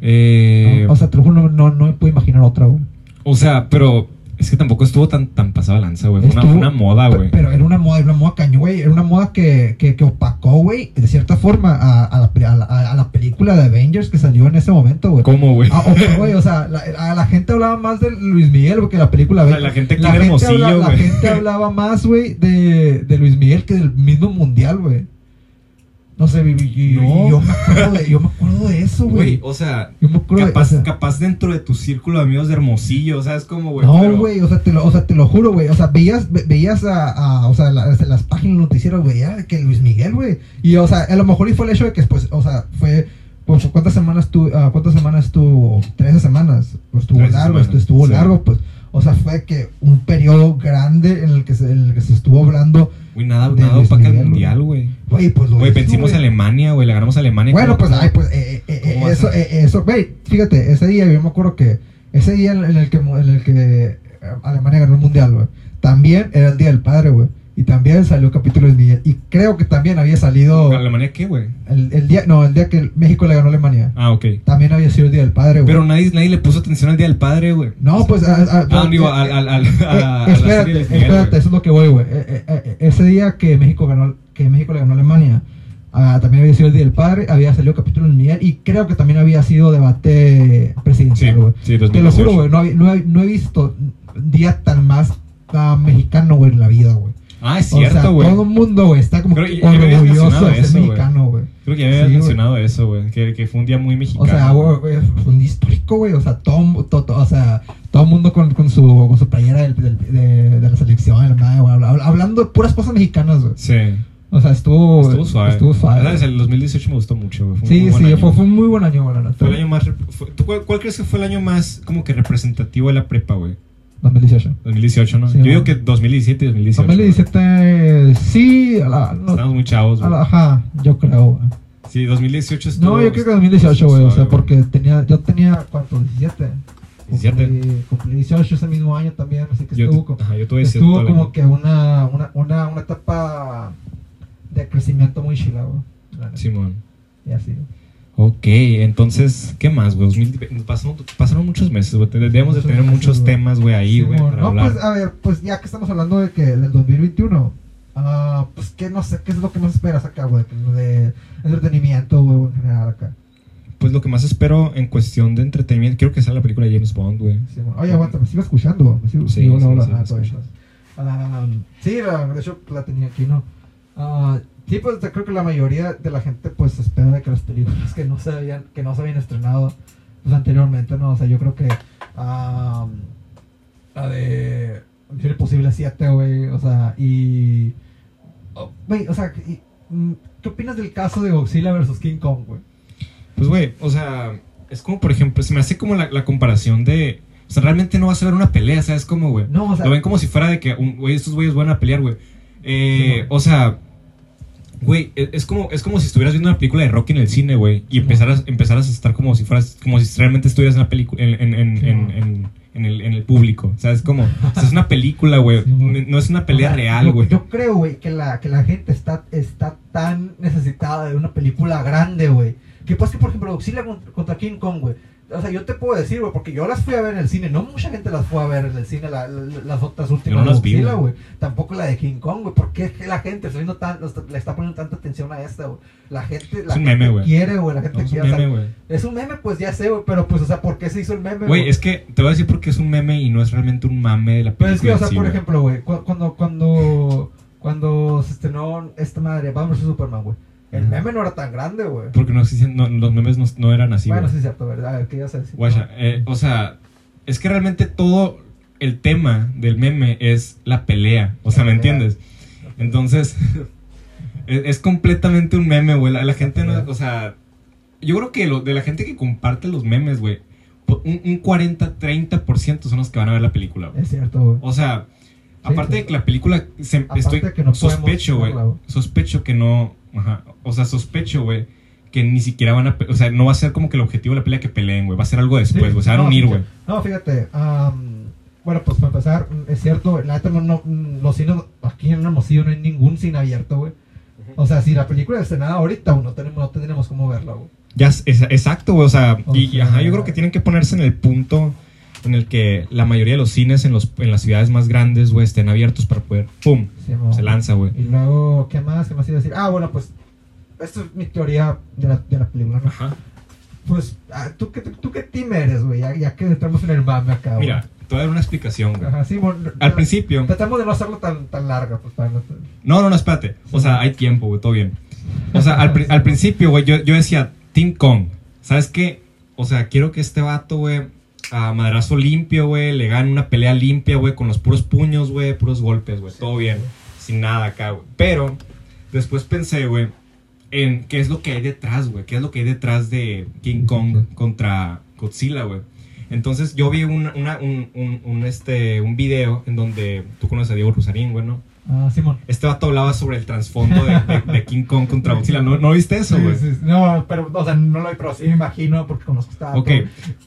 Eh, o sea, te lo juro, no, no, no me puedo imaginar otra, güey. o sea, pero es que tampoco estuvo tan, tan pasada lanza, güey. Fue una, Estuvo- fue una moda, güey. Pero era una moda, era una moda caño, güey. Era una moda que, que, que opacó, güey, de cierta forma a, a, la, a, la, a la película de Avengers que salió en ese momento, güey. ¿Cómo, güey? Ah, güey, o sea, la, a la gente hablaba más de Luis Miguel güey, que la película. O sea, la gente la Hermosillo, habla- La gente hablaba más, güey, de, de Luis Miguel que del mismo mundial, güey. No sé, No. yo me acuerdo de, yo me acuerdo de eso, Güey, o sea, Yo me acuerdo de capaz, o sea, capaz dentro de tu círculo de amigos de Hermosillo, o sea, es como, güey. No, pero- güey, o sea, te lo, o sea, te lo juro, güey. O sea, veías, ve- veías a, a- o sea, las, las páginas noticieras, güey, que Luis Miguel, güey. Y, o sea, a lo mejor y fue el hecho de que, pues, o sea, fue, pues, ¿cuántas semanas tú, cuántas semanas estuvo? Trece semanas. Pues, estuvo largo, semanas, estuvo sí. largo, pues. O sea, fue que un periodo grande en el que se, en el que se estuvo hablando, Güey, nada, nada opaca el mundial, güey. Güey, pues lo Güey, vencimos a. Alemania, güey, le ganamos a Alemania. Bueno, ¿cómo- pues, ay, pues, eh, eh, eh, ¿Cómo va a eso, eh, eso, güey, fíjate, ese día yo me acuerdo que, ese día en el que, en el que eh, Alemania ganó el mundial, güey, también era el día del padre, güey, y también salió capítulo de Miguel, y creo que también había salido ¿Alemania qué, güey? el, el día, no, el día que México le ganó a Alemania, Ah, ok. también había sido el día del padre, güey. Pero nadie, nadie le puso atención al Día del Padre, güey. no, pues, a- a- Ah, digo, al, al, al, eh, a, a la espérate, serie de Luis Miguel, espérate, eso es lo que voy, güey. Eh, eh, eh, ese día que México ganó, que México le ganó a Alemania, ah, también había sido el Día del Padre, había salido capítulo de Miguel y creo que también había sido debate Sí, presidencial, güey. sí, Te lo 2018. juro, güey, no, no he, no he visto día tan más ah, mexicano, güey, en la vida, güey. Ah, es o sea, cierto, güey. todo el mundo, güey, está como que orgulloso de ser mexicano, güey. Creo que ya me habías Sí, mencionado eso, güey. Que, que fue un día muy mexicano. O sea, güey, fue un día histórico, güey. O sea, todo, todo, todo- o sea, todo el mundo con, con, su, con su playera del, del, de, de, la selección, madre, güey, hablando de puras cosas mexicanas, güey. Sí. O sea, estuvo, Estuvo suave. Estuvo suave. ¿Sabes? El 2018 me gustó mucho, güey. Fue Sí, muy buen sí, año. fue, fue un muy buen año, güey, la neta. Fue el año más... fue- ¿tú cuál, cuál crees que fue el año más como que representativo de la prepa, güey? 2018. 2018, ¿no? Sí, Yo digo que 2017 y 2018. 2017, sí, a la, no, Estamos muy chavos, güey. la- ajá, yo creo, güey. Sí, 2018 estuvo... No, yo creo que 2018, güey, o sea, porque tenía, yo tenía, ¿cuánto? 17. 17. Cumplí, cumplí 18 ese mismo año también, así que Yo, estuvo, como- ajá, yo tuve 17 estuvo como que una, una, una, una etapa de crecimiento muy chila, güey. Simón. Y así. Ok, entonces, ¿qué más, güey? 2020 nos Pasaron, pasaron muchos meses, güey. Debemos de tener meses, muchos güey. temas, güey, ahí, güey, no, hablar. pues a ver, pues ya que estamos hablando de que del 2021, ah, pues que no sé, ¿qué es lo que más esperas acá, güey? De entretenimiento, güey, en general acá. Pues lo que más espero en cuestión de entretenimiento, quiero que sea la película de James Bond, güey. Sí. Oye, aguanta, me sigo escuchando. Me sigo, Sí, hola, sí, sí, Ah, sí, de hecho la tenía aquí, ¿no? Ah, sí, pues creo que la mayoría de la gente pues espera de que las películas que no se habían, que no se habían estrenado pues, anteriormente, ¿no? O sea, yo creo que ah, la de Misión Imposible 7, güey, o sea, y... oh, Güey, o sea, y, mm, ¿qué opinas del caso de Godzilla versus King Kong, güey? Pues, güey, o sea, es como, por ejemplo, se me hace como la, la comparación de... O sea, realmente no vas a ver una pelea, ¿sabes cómo, güey? No, o sea... Lo ven como si fuera de que, güey, estos güeyes van a pelear, güey. Eh, Sí, o sea, güey, e- es como, es como si estuvieras viendo una película de Rocky en el cine, güey, y empezaras, empezaras a estar como si fueras, como si realmente estuvieras en la película, en, en, en, en, el, en el público, ¿sabes? Como, o sea, es una película, güey, [laughs] no es una pelea O sea, real, yo- güey. Yo, creo, güey, que la, que la gente está, está tan necesitada de una película grande, güey. Que pasa que, por ejemplo, Godzilla contra, contra King Kong, güey. O sea, yo te puedo decir, güey, porque yo las fui a ver en el cine. No mucha gente las fue a ver en el cine, la- la- las otras últimas no de las vi, güey. Tampoco la de King Kong, güey. ¿Por qué es la gente está viendo tan, le está poniendo tanta atención a esta, güey? La gente, la un gente meme, quiere, güey. La gente No, es un quiere. o sea, meme, es un meme, pues ya sé, güey. Pero, pues, o sea, ¿por qué se hizo el meme, Güey, es que te voy a decir porque es un meme y no es realmente un mame de la Pero película. es que, o sea, sí, por güey. ejemplo, güey, cu- cuando, cuando, cuando se estrenó esta madre, Batman vs Superman, güey, el meme no era tan grande, güey. Porque no no, los memes no, no eran así, bueno, sí es cierto, ¿verdad? A ver, ¿qué ibas a decir? Guacha, eh, o sea, es que realmente todo el tema del meme es la pelea. O sea, ¿me pelea. entiendes? Entonces, [laughs] es, es completamente un meme, güey. La, la gente no. O sea, yo creo que lo, de la gente que comparte los memes, güey, un, un 40-30% son los que van a ver la película, güey. Es cierto, güey. O sea, Sí, aparte sí. de que la película. se- estoy, que no podemos sospecho, güey. Sospecho que no. Ajá. O sea, sospecho, güey. Que ni siquiera van a. O sea, no va a ser como que el objetivo de la pelea que peleen, güey. Va a ser algo después, Sí, güey. Se van a unir, sí, güey. No, fíjate, am, bueno, pues para empezar, es cierto, la neta no, no, los cines, aquí en Hermosillo no hay ningún cine abierto, güey. O sea, si la película es estrenada ahorita, no tenemos, no tenemos cómo verla, güey. Ya, es- exacto, güey. O sea, O y, y, sea- ajá, yo creo que tienen que ponerse en el punto en el que la mayoría de los cines en, los, en las ciudades más grandes, güey, estén abiertos para poder. ¡Pum! Sí. Se lanza, güey. Y luego, ¿qué más? ¿Qué más iba a decir? Ah, bueno, pues, esta es mi teoría de la, de la película, ¿no? Ajá. Pues, ah, ¿tú, qué, ¿tú qué team eres, güey? Ya, ya que entramos en el mame acá, güey. Mira, te voy a dar una explicación, güey. Ajá, sí, bueno, Al ya- principio. Tratamos de no hacerlo tan, tan larga, pues, para no... No, no, no, espérate. O sea, hay tiempo, güey, todo bien. O sea, al, al principio, güey, yo, yo decía, Team Kong. ¿Sabes qué? O sea, quiero que este vato, güey, a madrazo limpio, güey, le gane una pelea limpia, güey, con los puros puños, güey, puros golpes, güey, todo bien. Sin nada acá, güey. Pero, después pensé, güey, en qué es lo que hay detrás, güey. ¿Qué es lo que hay detrás de King Kong contra Godzilla, güey? Entonces yo vi una- una- un, un, un, este, un video en donde tú conoces a Diego Rusarín, güey, ¿no? Ah, Simón. Este vato hablaba sobre el trasfondo de, de- de King Kong contra Godzilla. ¿No, ¿no viste eso, güey? sí, sí. No, pero, o sea, no lo pero sí me imagino porque conozco esta... Ok,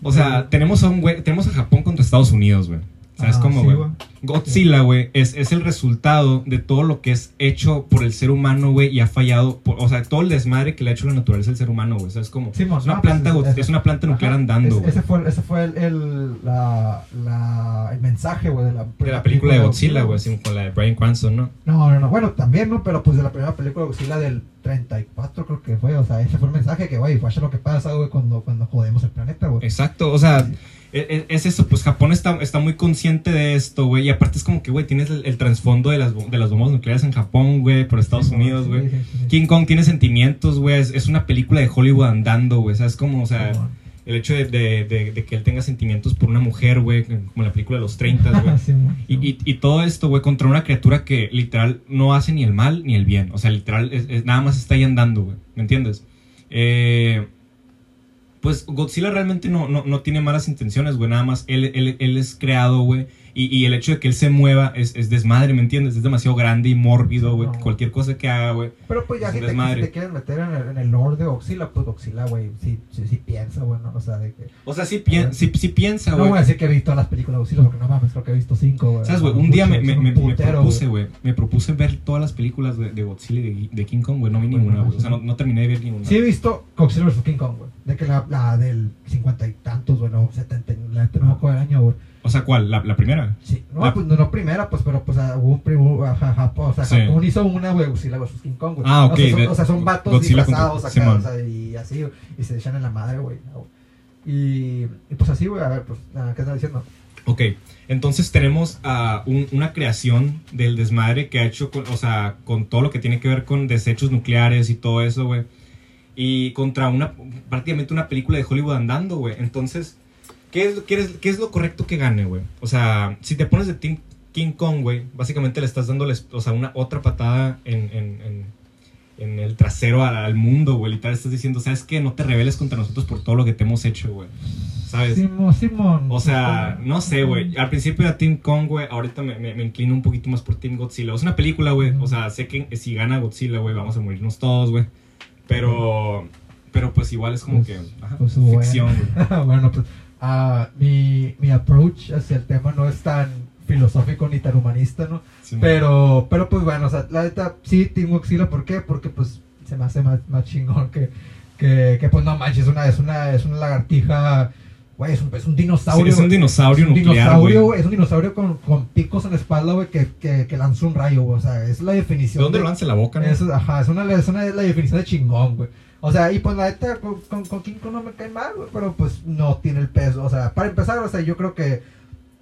o sea, tenemos a un güey, tenemos a Japón contra Estados Unidos, güey. ¿Sabes Ah, cómo, sí, güey? Godzilla, güey, es, es el resultado de todo lo que es hecho por el ser humano, güey, y ha fallado, por- o sea, todo el desmadre que le ha hecho la naturaleza al ser humano, güey. ¿Sabes cómo? Es una no, planta, pues, go- es una planta nuclear Ajá. andando, Ese- fue, ese fue el, el, la, la- el mensaje, güey, de la, De la película de Godzilla, güey, así con la de Brian Cranston, ¿no? No, no, no. Bueno, también, ¿no? Pero pues de la primera película de Godzilla del 34 creo que fue. O sea, ese fue el mensaje que, güey, fue lo que pasa, güey, cuando, cuando jodemos el planeta, güey. Exacto, o sea, e- es, eso, pues Japón está, está muy consciente de esto, güey, y aparte es como que, güey, tienes el, el trasfondo de las, de las bombas nucleares en Japón, güey, por Estados Sí, Unidos, güey. sí, sí, sí. King Kong tiene sentimientos, güey, es, es una película de Hollywood andando, güey, ¿sabes cómo? O sea, el hecho de, de- de- de que él tenga sentimientos por una mujer, güey, como en la película de los 30, güey. [laughs] Y, y- y todo esto, güey, contra una criatura que literal no hace ni el mal ni el bien. O sea, literal, es- es- nada más está ahí andando, güey. ¿Me entiendes? Eh, pues Godzilla realmente no, no, no tiene malas intenciones, güey. Nada más él, él, él es creado, güey. Y, y el hecho de que él se mueva es, es desmadre, ¿me entiendes? Es demasiado grande y mórbido, güey. No. Cualquier cosa que haga, güey. Pero pues ya Es si un te, si desmadre. te quieres meter en el, en el lore de Godzilla, pues Godzilla, güey, sí, sí, sí piensa, bueno, o sea, de que... O sea, sí, pien- sí, sí piensa, No güey. voy a decir que he visto las películas de Godzilla porque no mames, creo que he visto cinco, güey. ¿Sabes, güey? Un día me, me, me- propuse, güey. Me propuse ver todas las películas de, de Godzilla y de, de King Kong, güey. No vi Bueno, ninguna, güey. O sea, no, no terminé de ver ninguna. Sí he visto Godzilla vs. King Kong, güey. De que la, la del cincuenta y tantos, güey, no, setenta, la no me acuerdo del año, güey. O sea, ¿cuál? ¿La, la primera? Sí, no, La- pues no, no primera, pues, pero pues ah, hubo un primo, ajá, Japón, o sea, Sí. Japón hizo una, güey, Godzilla vs. King Kong, güey. Ah, ok, O sea, son, de- o sea, son vatos Godzilla disfrazados acá, o sea, y así, y se echan en la madre, güey. Y, y pues así, güey, a ver, pues, ¿qué estás diciendo? Ok, entonces tenemos a un- una creación del desmadre que ha hecho, con, o sea, con todo lo que tiene que ver con desechos nucleares y todo eso, güey. Y contra una, prácticamente una película de Hollywood andando, güey. Entonces, ¿qué es, qué, es, ¿qué es lo correcto que gane, güey? O sea, si te pones de Team King Kong, güey, básicamente le estás dando, o sea, una otra patada en, en, en, en el trasero al, al mundo, güey. Literal, estás diciendo, ¿sabes qué? No te rebeles contra nosotros por todo lo que te hemos hecho, güey. ¿Sabes? Simón, Simón. O sea, no sé, güey. Al principio era Team Kong, güey. Ahorita me, me, me inclino un poquito más por Team Godzilla. Es una película, güey. O sea, sé que si gana Godzilla, güey, vamos a morirnos todos, güey. Pero, pero pues igual es como Pues- que, ajá, pues, ficción, güey. [laughs] bueno, pues ah, mi, mi approach hacia el tema no es tan filosófico ni tan humanista, ¿no? Sí, Pero, pero pues bueno, o sea, la neta, sí, Team Godzilla, ¿por qué? Porque pues se me hace más, más chingón que, que, que pues no manches, es una, es una, es una lagartija, güey, es un, es un dinosaurio. Sí, es un dinosaurio Es un nuclear, dinosaurio, es un dinosaurio con, con picos en la espalda, güey, que, que, que lanza un rayo, güey, o sea, es la ¿De definición. dónde de- lo lanza la boca, no? es, ajá, es una, es una es la definición de chingón, güey. O sea, y pues la neta, con, con, con King Kong no me cae mal, güey, pero pues no tiene el peso. O sea, para empezar, o sea, yo creo que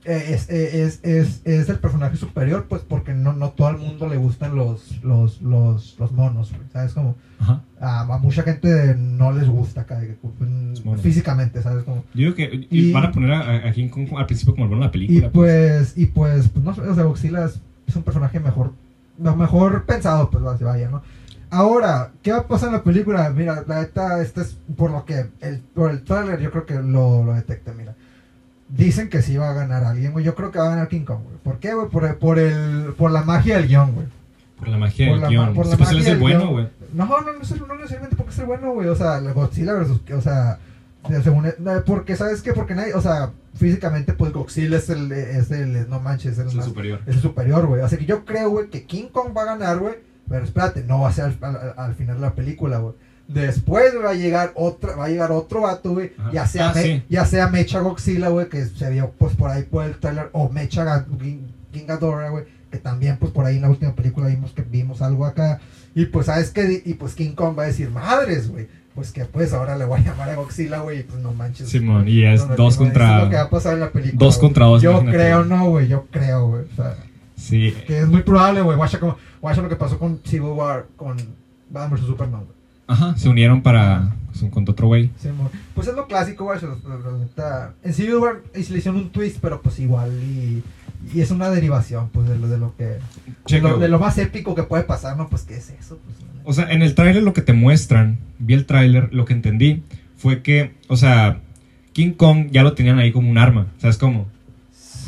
eh, es, eh, es, es, es el personaje superior, pues porque no, no todo el mundo le gustan los, los, los, los monos, güey, ¿sabes? Como Ajá. a, a mucha gente no les gusta acá, monos. físicamente, ¿sabes? Como, Yo digo que Y- van a poner a, a King Kong al principio como el bueno de la y película. pues, y pues, pues no sé, o sea, Godzilla es, es un personaje mejor, mejor pensado, pues vaya, ¿no? Ahora, ¿qué va a pasar en la película? Mira, la neta, este es por lo que, el, por el trailer yo creo que lo, lo detecta, mira. Dicen que sí va a ganar alguien, güey. Yo creo que va a ganar King Kong, güey. ¿Por qué, güey? Por, por, el, por la magia del guion, güey. Por la magia por del la guion. por la magia el del bueno, güey. No, no, no, no, no necesariamente porque es el bueno, güey. O sea, la Godzilla versus. O sea, según. eh, Porque, ¿sabes qué? Porque nadie. O sea, físicamente, pues Godzilla es el. Es el no manches, es el, Es el más- superior. es el superior, güey. Así que yo creo, güey, que King Kong va a ganar, güey. Pero espérate, no va a ser al, al- al final de la película, güey. Después va a llegar otra, va a llegar otro vato, güey. Ajá. Ya sea, Ah, Me- sí. ya sea Mecha Godzilla, güey, que se vio pues por ahí por el trailer, o Mecha Ga- Gin- King Ghidorah, güey, que también pues por ahí en la última película vimos que vimos algo acá. Y pues sabes qué, y pues King Kong va a decir, madres, güey. Pues que pues ahora le voy a llamar a Godzilla, güey, y pues no manches. Simón, y es No, no, dos no, eso es lo que va contra. a pasar en la película. Dos contra dos. Yo imagínate, creo, no, güey, yo creo, güey. O sea, Sí. que es muy probable, güey. Guacha, lo que pasó con Civil War, con Batman vs Superman, güey. Ajá, se unieron para. contra otro güey. Sí, pues es lo clásico, güey. En Civil War se le hicieron un twist, pero pues igual y, y es una derivación, pues de lo, de lo que... De lo, de güey. lo más épico que puede pasar, ¿no? Pues, ¿qué es eso? Pues. O sea, en el tráiler lo que te muestran, vi el tráiler, lo que entendí fue que, o sea, King Kong ya lo tenían ahí como un arma, ¿sabes cómo?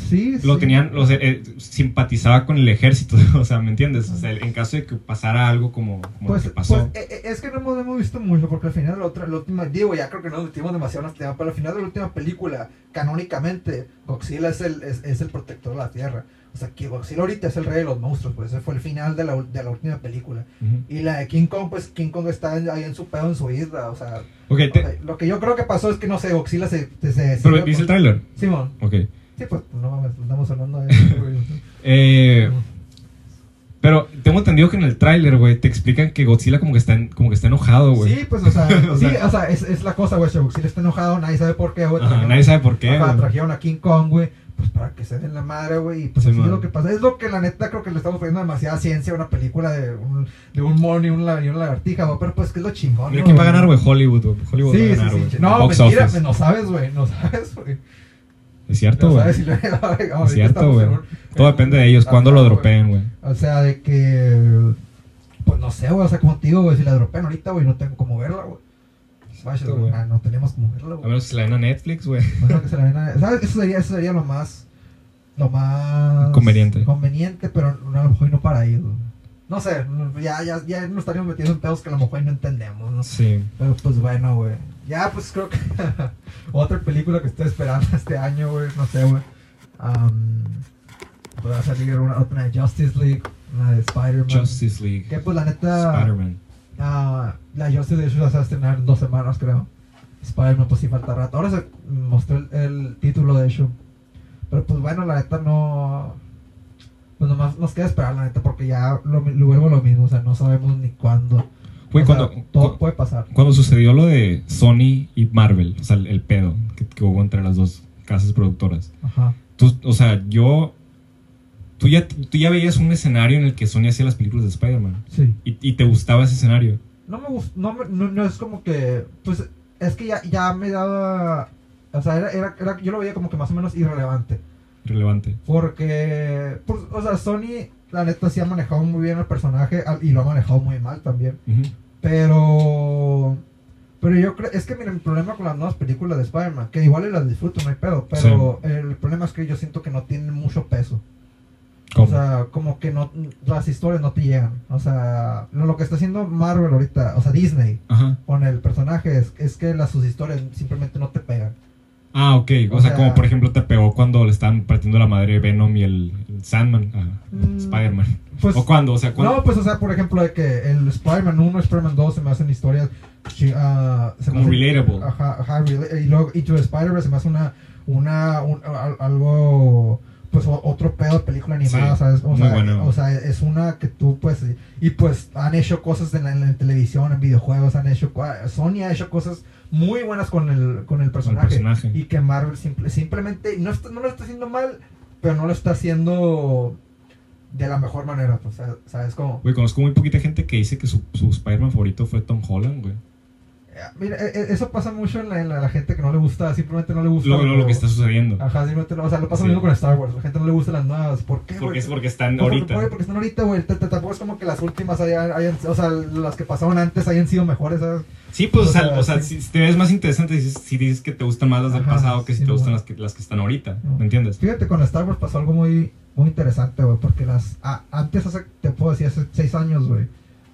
Sí, Lo sí. tenían, eh, simpatizaba con el ejército, [laughs] o sea, ¿me entiendes? O sea, en caso de que pasara algo como, como Pues, lo que pasó. pues, eh, eh, es que no hemos, hemos visto mucho, porque al final la otra, la última, digo, ya creo que nos metimos demasiado en este tema, pero al final de la última película, canónicamente, Godzilla es el, es, es el protector de la Tierra. O sea, que Godzilla ahorita es el rey de los monstruos, pues ese fue el final de la, de la última película. Ujú. Y la de King Kong, pues King Kong está ahí en su pedo, en su isla, o sea... Ok, te- o sea, lo que yo creo que pasó es que, no sé, Godzilla se... se, se- se- pero ¿viste el tráiler? Simón. Ok. Sí, pues no mames, estamos hablando de eso, güey. [laughs] Eh, pero tengo entendido que en el tráiler, güey, te explican que Godzilla como que está, en- como que está enojado, güey. Sí, pues, o sea, [laughs] O sí, sea- o sea, es, es la cosa, güey. Si Godzilla está enojado, nadie sabe por qué, güey. Ajá, trajeron- nadie sabe por qué, Ajá, trajeron a King Kong, güey. pues para que se den la madre, güey. Y pues Sí, así es lo que pasa. Es lo que la neta creo que le estamos poniendo demasiada ciencia a una película de un, de un mono y una, y una lagartija, güey. Pero pues que es lo chingón. Mira ¿no, quién va a ganar, güey. Hollywood, güey. Hollywood Sí, va a ganar, güey. sí. No, mentira, no sabes, güey. No sabes, güey. Es cierto, güey. si Es cierto, güey. Todo en- depende de ellos. Cuándo Ajá, lo dropeen, güey. O sea, de que. Pues no sé, güey. O sea, como te digo, güey, si la dropean ahorita, güey, no tengo cómo verla, güey. Ah, no tenemos cómo verla, A güey. menos que se la den a Netflix, güey. No creo que se la den a- ¿Sabes? Eso sería, eso sería lo más. Lo más. Conveniente. Conveniente, pero a lo mejor no para ir, güey. No sé, ya, ya, ya nos estaríamos metiendo en pedos que a lo mejor no entendemos, ¿no? Sí. Pero pues bueno, güey. Ya, pues creo que [laughs] otra película que estoy esperando este año, güey. No sé, güey. Um, va a salir una, otra de Justice League, una de Spider-Man. Justice League. Que pues la neta, Spider-Man. ah, la Justice League se va a estrenar en dos semanas, creo. Spider-Man, pues sí falta rato. Ahora se mostró el, el título de hecho. Pero pues bueno, la neta no. Pues nomás nos queda esperar, la neta, porque ya lo, lo vuelvo a lo mismo. O sea, no sabemos ni cuándo. Sea, cuando, todo cu- puede pasar. cuando sucedió lo de Sony y Marvel, o sea, el, el pedo que, que hubo entre las dos casas productoras. Ajá. Tú, o sea, yo. Tú ya, tú ya veías un escenario en el que Sony hacía las películas de Spider-Man. Sí. Y, y te gustaba ese escenario. No me gusta, no, me- no, no es como que, pues, es que ya, ya me daba, o sea, era, era, era- yo lo veía como que más o menos irrelevante, Relevante. porque, pues, o sea, Sony, la neta, sí ha manejado muy bien el personaje y lo ha manejado muy mal también, Ujú. Pero, pero yo creo, es que mira, mi problema con las nuevas películas de Spider-Man, que igual las disfruto, no hay pedo, pero el problema es que yo siento que no tienen mucho peso. ¿Cómo? O sea, como que no, las historias no te llegan. O sea, lo, lo que está haciendo Marvel ahorita, o sea, Disney, Ajá. con el personaje es, es que las, sus historias simplemente no te pegan. Ah, ok. O, O sea, sea- como por ejemplo te pegó cuando le estaban partiendo la madre Venom y el, el Sandman a Mm, Spider-Man. Pues, ¿O cuándo? O sea, ¿cuándo? no, pues, o sea, por ejemplo, de que el Spider-Man 1 Spider-Man 2 se me hacen historias ah, se me como hacen- relatable. Ajá, ajá, y luego Into the Spider-Verse se me hace una, una, un- al- algo, pues otro pedo de película animada, Sí, ¿sabes? O muy sea, bueno. o sea, es una que tú, pues, y pues han hecho cosas en la, en la televisión, en videojuegos, han hecho, Sony ha hecho cosas muy buenas con el, con el personaje. personaje. Y que Marvel simple- simplemente, no, está- no lo está haciendo mal, pero no lo está haciendo de la mejor manera, pues, ¿sabes? ¿sabes cómo? Güey, conozco muy poquita gente que dice que su, su Spider-Man favorito fue Tom Holland, güey. Eh, Mira, eh, eh, eso pasa mucho en la, en la- gente que no le gusta, simplemente no le gusta. Lo, lo, lo que está sucediendo. Ajá, simplemente no, o sea, lo pasa Sí. mismo con Star Wars. La gente no le gusta las nuevas. ¿Por qué, Porque es porque están ahorita. Porque, porque están ahorita, güey. Tampoco es como que las últimas hayan, hayan- o sea, las que pasaron antes hayan sido mejores, ¿sabes? Sí, pues, o o sea, sea, o sea sí. si te ves más interesante si, si dices que te gustan más las del Ajá, pasado que si sí, te gustan las que, las que están ahorita. No. ¿Me entiendes? Fíjate, con Star Wars pasó algo muy, muy interesante, güey. Porque las. a- antes, hace, te puedo decir, hace seis años, güey.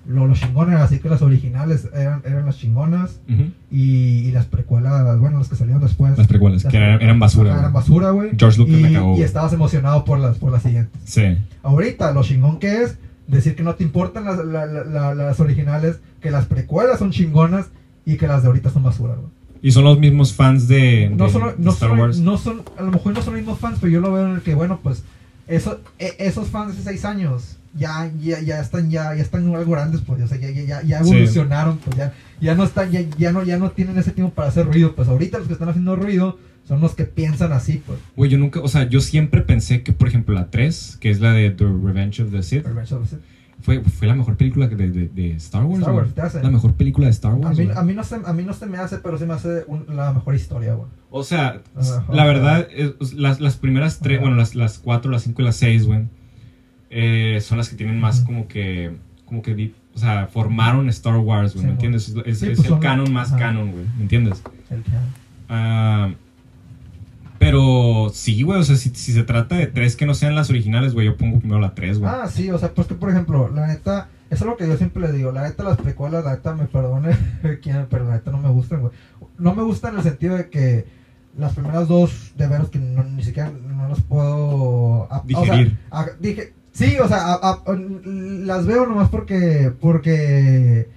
Lo, los chingones, así que las originales eran, eran las chingonas. Ujú. Y, y las precuelas, bueno, las que salieron después. Las precuelas, las que eran, eran basura. Eran basura, güey. George Lucas y, la cagó, y estabas emocionado por las, por las siguientes. Sí. Ahorita, lo chingón que es decir que no te importan las, la- la- la- las originales, que las precuelas son chingonas y que las de ahorita son basura, güey. Y son los mismos fans de, No de- son, de no, Star son, Wars. no son, a lo mejor no son los mismos fans, pero yo lo veo en el que, bueno, pues, eso, e- esos fans de hace seis años ya, ya, ya están, ya, ya están algo grandes, pues, o sea, ya, ya, ya, ya Sí. evolucionaron, pues, ya, ya no están, ya, ya no, ya no tienen ese tiempo para hacer ruido, pues, ahorita los que están haciendo ruido son los que piensan así, pues. Güey, yo nunca, o sea, yo siempre pensé que, por ejemplo, la 3, que es la de The Revenge of the Sith, fue, fue la mejor película de, de, de Star Wars. Star. Wars, te hace. La mejor película de Star A Wars. mí, güey. a, mí no se, a mí no se me hace, pero se me hace un- la mejor historia, güey. O sea, Ajá. la verdad, es- las, las primeras tres, bueno, las, las cuatro, las cinco y las seis, güey, eh, son las que tienen más como que, como que, o sea, formaron Star Wars, güey, ¿me entiendes? Es, es- Sí, es pues el canon más ajá. canon, güey, ¿me entiendes? El que- Ah, pero sí, güey, o sea, si, si se trata de tres que no sean las originales, güey, yo pongo primero la tres, güey. Ah, sí, o sea, pues que por ejemplo, la neta, eso es lo que yo siempre le digo, la neta las precuelas, la neta me perdone [laughs] pero la neta no me gustan, güey. No me gustan en el sentido de que las primeras dos, de veros que no, ni siquiera no las puedo... a- o sea, Digerir. a- dije, sí, o sea, a- a- las veo nomás porque, porque,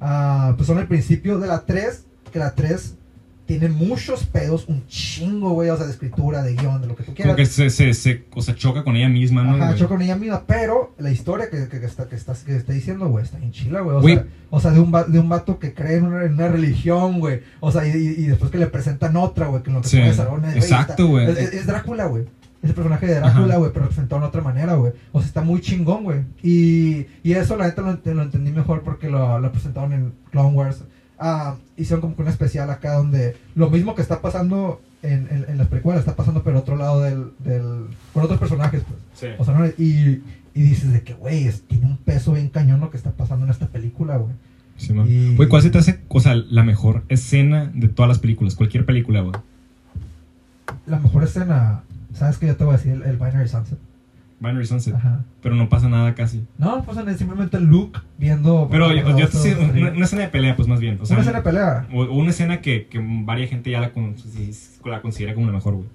ah, pues son el principio de la 3, que la 3 tiene muchos pedos, un chingo, güey, o sea, de escritura, de guion, de lo que tú quieras. como que se, se, se- o sea, choca con ella misma, ¿no? Ajá, choca con ella misma, pero la historia que, que, que está, que, está, que está diciendo, güey, está en chila, güey. O, sea, o sea, de un, de un vato que cree en una, en una religión, güey. O sea, y, después que le presentan otra, güey, que en lo que Sí, güey, exacto, güey. Es Drácula, güey. Ese personaje de Drácula, güey, pero representado de otra manera, güey. O sea, está muy chingón, güey. Y, y eso la neta lo, lo entendí mejor porque lo, lo presentaron en Clone Wars. Ah, hicieron como que un especial acá donde lo mismo que está pasando en, en, en las precuelas está pasando pero otro lado del, del con otros personajes, pues. Sí. O sea, ¿no? y, y dices de que, güey, tiene un peso bien cañón lo que está pasando en esta película, güey. Sí, man. Y- Güey, ¿cuál se te hace, o sea, la mejor escena de todas las películas? Cualquier película, güey. La mejor escena, ¿sabes qué? Yo te voy a decir el, el Binary Sunset. Binary Sunset. Ajá. Pero no pasa nada casi. No, pues es simplemente Luke viendo. Pero yo, yo te sé, una, una escena de pelea, pues más bien. O sea, una escena de pelea. O, o una escena que, que varia gente ya la, con- la considera como la mejor, güey.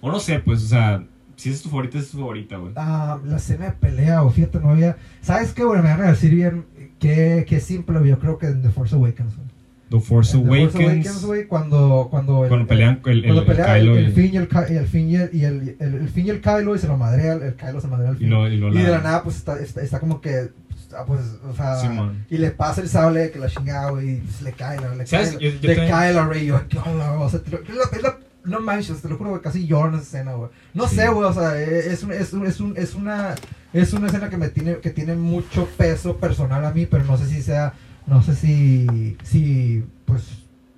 O no sé, pues, o sea, si es tu favorita, es tu favorita, güey. Ah, la escena de pelea, o fíjate, no había. ¿Sabes qué, güey? Me van a decir bien que, que simple. Yo creo que en The Force Awakens, güey. The Force The Awakens. Force Awakens, güey, cuando. Cuando, el- cuando pelean el, el, Cuando el pelea el, Kylo el y, Finn y el, y el Finn y el, y el, el- el Finn y el Kylo y se lo madrea, el, el Kylo se madrea al y Finn. lo, y lo Y de la- nada, pues está, está, está como que. ah, Pues, o sea. Simón. y le pasa el sable que la chingada, güey. Y pues, le cae, la- le ¿Sabes? cae, Yo- yo le también- cae la Rey. Yo, ¿qué onda, güey? O sea, te lo- es la- es la- no manches, te lo juro, güey. Casi lloro en esa escena, güey. No Sí. sé, güey. O sea, e, es, un, es, un, es, un, es una. Es una escena que me tiene, que tiene mucho peso personal a mí, pero no sé si sea, no sé si, si, pues,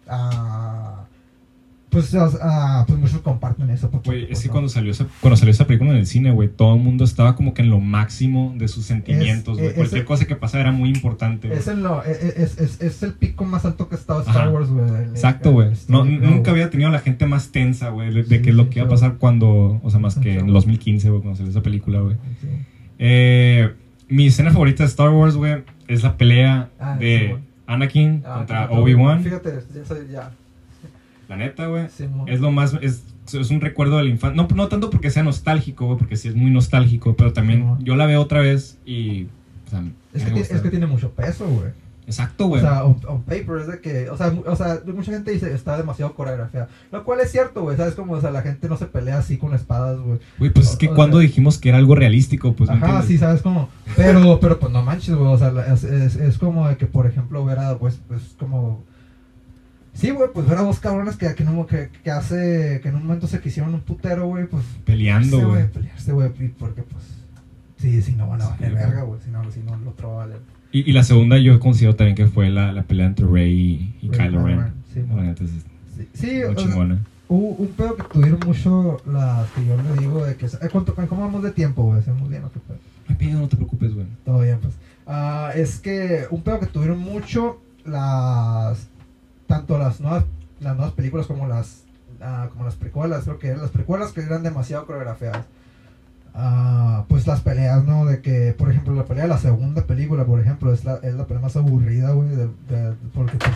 ah, pues, ah, pues muchos comparten eso. Güey, pues, es que cuando salió, esa, cuando salió esa película en el cine, güey, todo el mundo estaba como que en lo máximo de sus sentimientos, güey. eh, Cualquier cosa que pasara era muy importante, güey. Es, en lo, es, es, es, es el pico más alto que ha estado Star Ajá. Wars, güey. Exacto, güey. No, nunca había tenido a la gente más tensa, güey, de, Sí, qué es lo que iba a pasar cuando, o sea, más que en Claro. 2015, güey, cuando salió esa película, güey. Sí. Eh, mi escena favorita de Star Wars, güey, es la pelea Ah, de. Anakin Ah, contra Obi-Wan. Fíjate, ya soy ya. [laughs] La neta, güey. Sí, Es lo más, es, es un recuerdo de la infancia. No, no tanto porque sea nostálgico, güey, porque sí es muy nostálgico, pero también Sí, yo la veo otra vez y, o sea, es, me que tiene, gusta. es que tiene mucho peso, güey. Exacto, O güey. sea, on, on paper es de que, o sea, o sea, mucha gente dice está demasiado coreografiada. Lo cual es cierto, güey, ¿sabes? Como, o sea, la gente no se pelea así con espadas, güey. Güey, pues es que o- o cuando sea- dijimos que era algo realístico, pues, ¿me Ajá, sí, ¿sabes? Como, pero, pero pues no manches, güey, o sea, es, es, es como de que, por ejemplo, ver a, pues, pues, como... Sí, güey, pues ver a dos cabrones que, que, no, que, que hace, que en un momento se quisieron un putero, güey, pues... Peleando, güey. Pelearse, güey, porque, pues... Sí, si no van a valer verga, güey, si no, si no, el otro va a valer... Y, y la segunda yo considero también que fue la, la pelea entre Rey y, y Kylo Ren. Sí, La mo- neta es sí, sí, muy o sea, chingona. Hubo un pedo que tuvieron mucho las que yo le digo de que... eh, ¿cuánto, ¿Cómo vamos de tiempo, güey? ¿Hacemos bien o qué pedo? Ay, pido, no te preocupes, güey. Todo bien, pues. Ah, es que un pedo que tuvieron mucho las... Tanto las nuevas, las nuevas películas como las... ah, como las precuelas, creo que eran las precuelas que eran demasiado coreografiadas. Ah, pues las peleas, ¿no? De que, por ejemplo, la pelea de la segunda película, por ejemplo, es la, es la pelea más aburrida, güey, de- de- porque pues...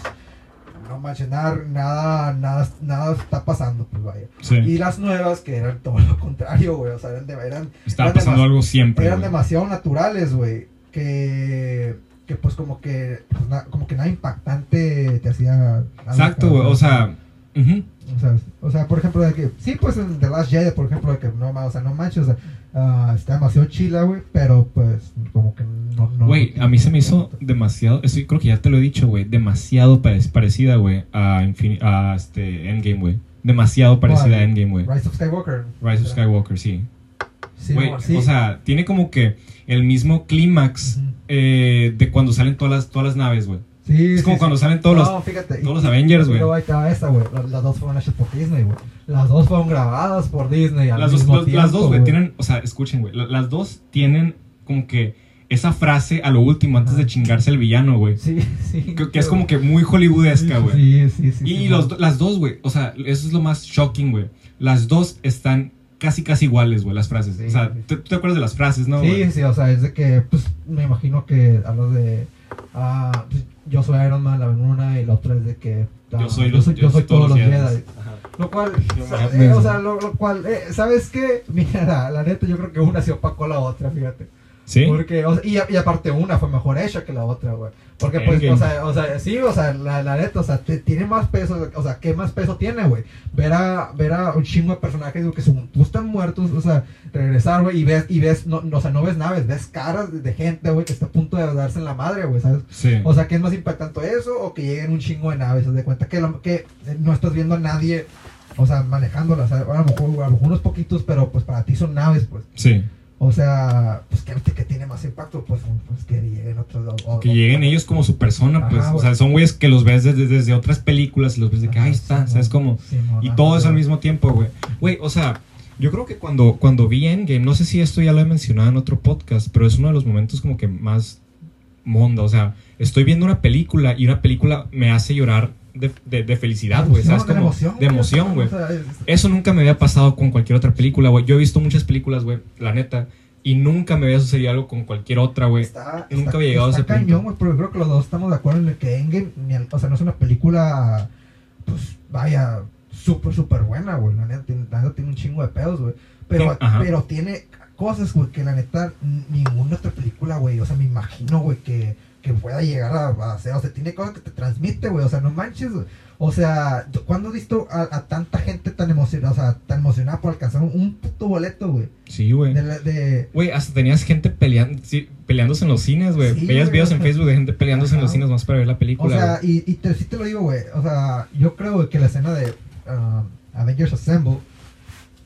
No manches, nada, nada, nada, nada está pasando, pues vaya. Sí. Y las nuevas que eran todo lo contrario, güey. O sea, eran, de- eran, Estaba eran pasando algo siempre, eran güey. demasiado naturales, güey. Que, que pues como que, pues, na- como que nada impactante te hacía. Exacto, güey. O sea. O sea, o sea, por ejemplo, de que, sí, pues en The Last Jedi, por ejemplo, de que no, o sea, no manches, o sea, ah, está demasiado chila, güey, pero pues como que no. Güey, no a mí se me hizo demasiado, esto yo creo que ya te lo he dicho, güey, demasiado pare- parecida, güey, a, a este Endgame, güey. Demasiado parecida a Endgame, güey. Rise of Skywalker. Rise of Skywalker, sí. Sí, amor, sí. o sea, tiene como que el mismo clímax eh, de cuando salen todas las, todas las naves, güey. Sí, Es como sí. cuando salen todos los... Fíjate. todos los Avengers, güey. Pero ahí está esta, güey. Las, las dos fueron hechas por Disney, güey. Las dos fueron grabadas por Disney. Al Las dos, mismo los- tiempo, las dos, güey, tienen, o sea, escuchen, güey, la- las dos tienen como que esa frase a lo último antes de chingarse el villano, güey. Sí, [laughs] sí. Que, que es como que muy hollywoodesca, güey. Sí, sí, sí. y los, las dos, güey, o sea, eso es lo más shocking, güey. Las dos están casi, casi iguales, güey, las frases. O sea. ¿tú te acuerdas de las frases, no? Sí, sí, o sea, es de que, pues, me imagino que hablas de. pues, yo soy Iron Man, la una, y la otra es de que. ah, Yo soy, los, yo soy todos los Jedi. Lo cual, eh, o sea, lo, lo cual, eh, ¿sabes qué? [laughs] Mira, la neta, yo creo que una se opacó a la otra, fíjate. ¿Sí? Porque, o sea, y, y aparte una fue mejor hecha que la otra, güey. Porque, pues, Endgame. o sea, o sea, sí, o sea, la, la neta, o sea, te- tiene más peso, o sea, ¿qué más peso tiene, güey? Ver a, ver a un chingo de personajes, güey, que según tú están muertos, o sea, regresar, güey, y ves, y ves, no, no, o sea, no ves naves, ves caras de, gente, güey, que está a punto de darse en la madre, güey, ¿sabes? Sí. O sea, ¿qué es más impactante eso o que lleguen un chingo de naves? De cuenta que, lo- que no estás viendo a nadie O sea, manejándolas. A lo mejor, a lo mejor unos poquitos, pero pues para ti son naves, pues. Sí. O sea, pues que, que tiene más impacto, pues, pues que lleguen otros. o- Que lleguen ellos como su persona, Ajá, pues. o sea, son güeyes que los ves desde, desde otras películas y los ves de que Ajá, ahí está, sí, ¿sabes cómo? sí, Y todo eso al mismo tiempo, güey. Güey, o sea, yo creo que cuando, cuando vi Endgame, no sé si esto ya lo he mencionado en otro podcast, pero es uno de los momentos como que más monda. O sea, estoy viendo una película y una película me hace llorar de, de- de felicidad, güey. ¿Sabes de emoción, De emoción, güey. Eso nunca me había pasado con cualquier otra película, güey. Yo he visto muchas películas, güey, la neta. Y nunca me había sucedido algo con cualquier otra, güey. Nunca está- había llegado a está ese punto. cañón, güey, pero yo creo que los dos estamos de acuerdo en el que Endgame, o sea, no es una película, pues, vaya, súper, súper buena, güey. La neta, tiene, la neta tiene un chingo de pedos, güey. Pero, pero tiene cosas, güey, que la neta, ninguna otra película, güey, o sea, me imagino, güey, que, que pueda llegar a, a hacer, o sea, tiene cosas que te transmite, güey, o sea, no manches, güey. O sea, ¿cuándo has visto a, a tanta gente tan emocionada, o sea, tan emocionada por alcanzar un, un puto boleto, güey? Sí, güey. De, la- de, Güey, hasta tenías gente peleando, sí, peleándose en los cines, güey. Sí, Veías videos o en sea, Facebook de gente peleándose en los cines más para ver la O película. sea, güey. y, y te, sí te lo digo, güey. O sea, yo creo que la escena de ah, Avengers Assemble,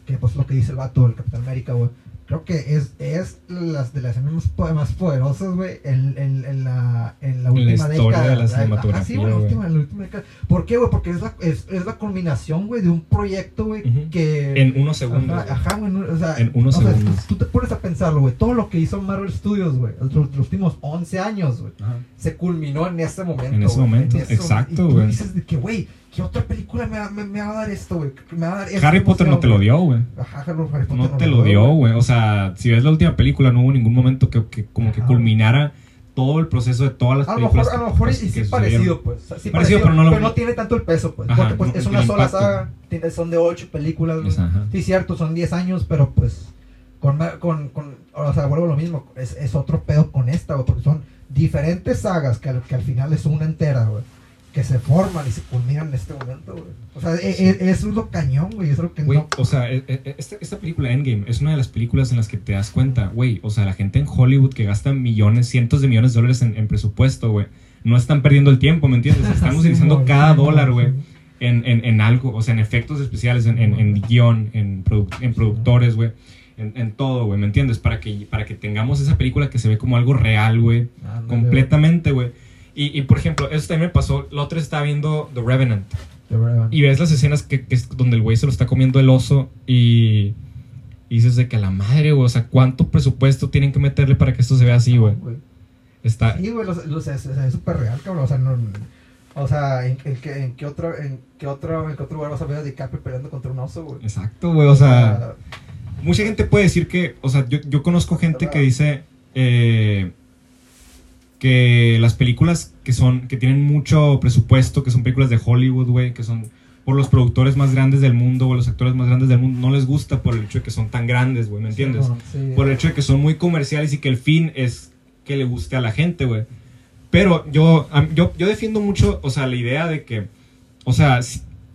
que pues lo que dice el vato, el Capitán América, güey. Creo que es, es las de las escenas más, po- más poderosas, güey, en, en, en la, en la última historia década. de la Ajá, cinematografía, sí, güey, la última, la última década. ¿Por qué, güey? Porque es la, es, es la culminación, güey, de un proyecto, güey, que... en unos segundos. Ajá, güey. ajá, güey, no, o sea, En unos o sea, segundos. tú, tú te pones a pensarlo, güey, todo lo que hizo Marvel Studios, güey, los, los últimos 11 años, güey, se culminó en ese momento. En ese güey, momento, exacto, güey. dices de que, güey, ¿qué otra película me, va- me, me va a dar esto, güey? ¿Qué Me va a dar esta Harry Potter no te lo dio, güey. Ajá, Harry Potter No te lo dio, güey. O sea, si ves la última película, no hubo ningún momento que, que como que culminara todo el proceso de todas las A lo películas. mejor, a lo mejor y, y sí parecido, pues. sí Parecido, pero no lo- pero tiene tanto el peso, pues. Ajá, porque pues, no, es una sola impacto. saga, son de ocho películas. Es-. Sí, cierto, son 10 años, pero pues con, con, con o sea, vuelvo a lo mismo, es, es otro pedo con esta, güey, porque son diferentes sagas que al, que al final es una entera, güey, que se forman y se culminan en este momento, güey. O sea, e- e- eso es lo cañón, güey, es lo que Güey, no... o sea, e- esta, esta película Endgame es una de las películas en las que te das cuenta, güey, o sea, la gente en Hollywood que gasta millones, cientos de millones de dólares en, en presupuesto, güey, no están perdiendo el tiempo, ¿me entiendes? [laughs] Están Sí, utilizando güey, cada sí, dólar, güey, sí. en, en, en algo, o sea, en efectos especiales, en, en, en guion, en, en productores, güey, en, en todo, güey, ¿me entiendes? Para que, para que tengamos esa película que se ve como algo real, güey, completamente, güey. Y, y, por ejemplo, eso también me pasó, la otra estaba viendo The Revenant. Y ves las escenas que, que es donde el güey se lo está comiendo el oso y, y dices de que a la madre, güey, o sea, ¿cuánto presupuesto tienen que meterle para que esto se vea así, güey? Está... Sí, güey, es súper real, cabrón. O sea, no, o sea ¿en, en, qué, en, qué otro, en, qué otro, ¿en qué otro lugar vas a ver a DiCaprio peleando contra un oso, güey? Exacto, güey, o sea, mucha gente puede decir que, o sea, yo, yo conozco gente que dice eh, que las películas que son, que tienen mucho presupuesto, que son películas de Hollywood, güey, que son por los productores más grandes del mundo o los actores más grandes del mundo, no les gusta por el hecho de que son tan grandes, güey, ¿me entiendes? Sí, sí. por el hecho de que son muy comerciales y que el fin es que le guste a la gente, güey. Pero yo, yo, yo defiendo mucho, o sea, la idea de que, o sea,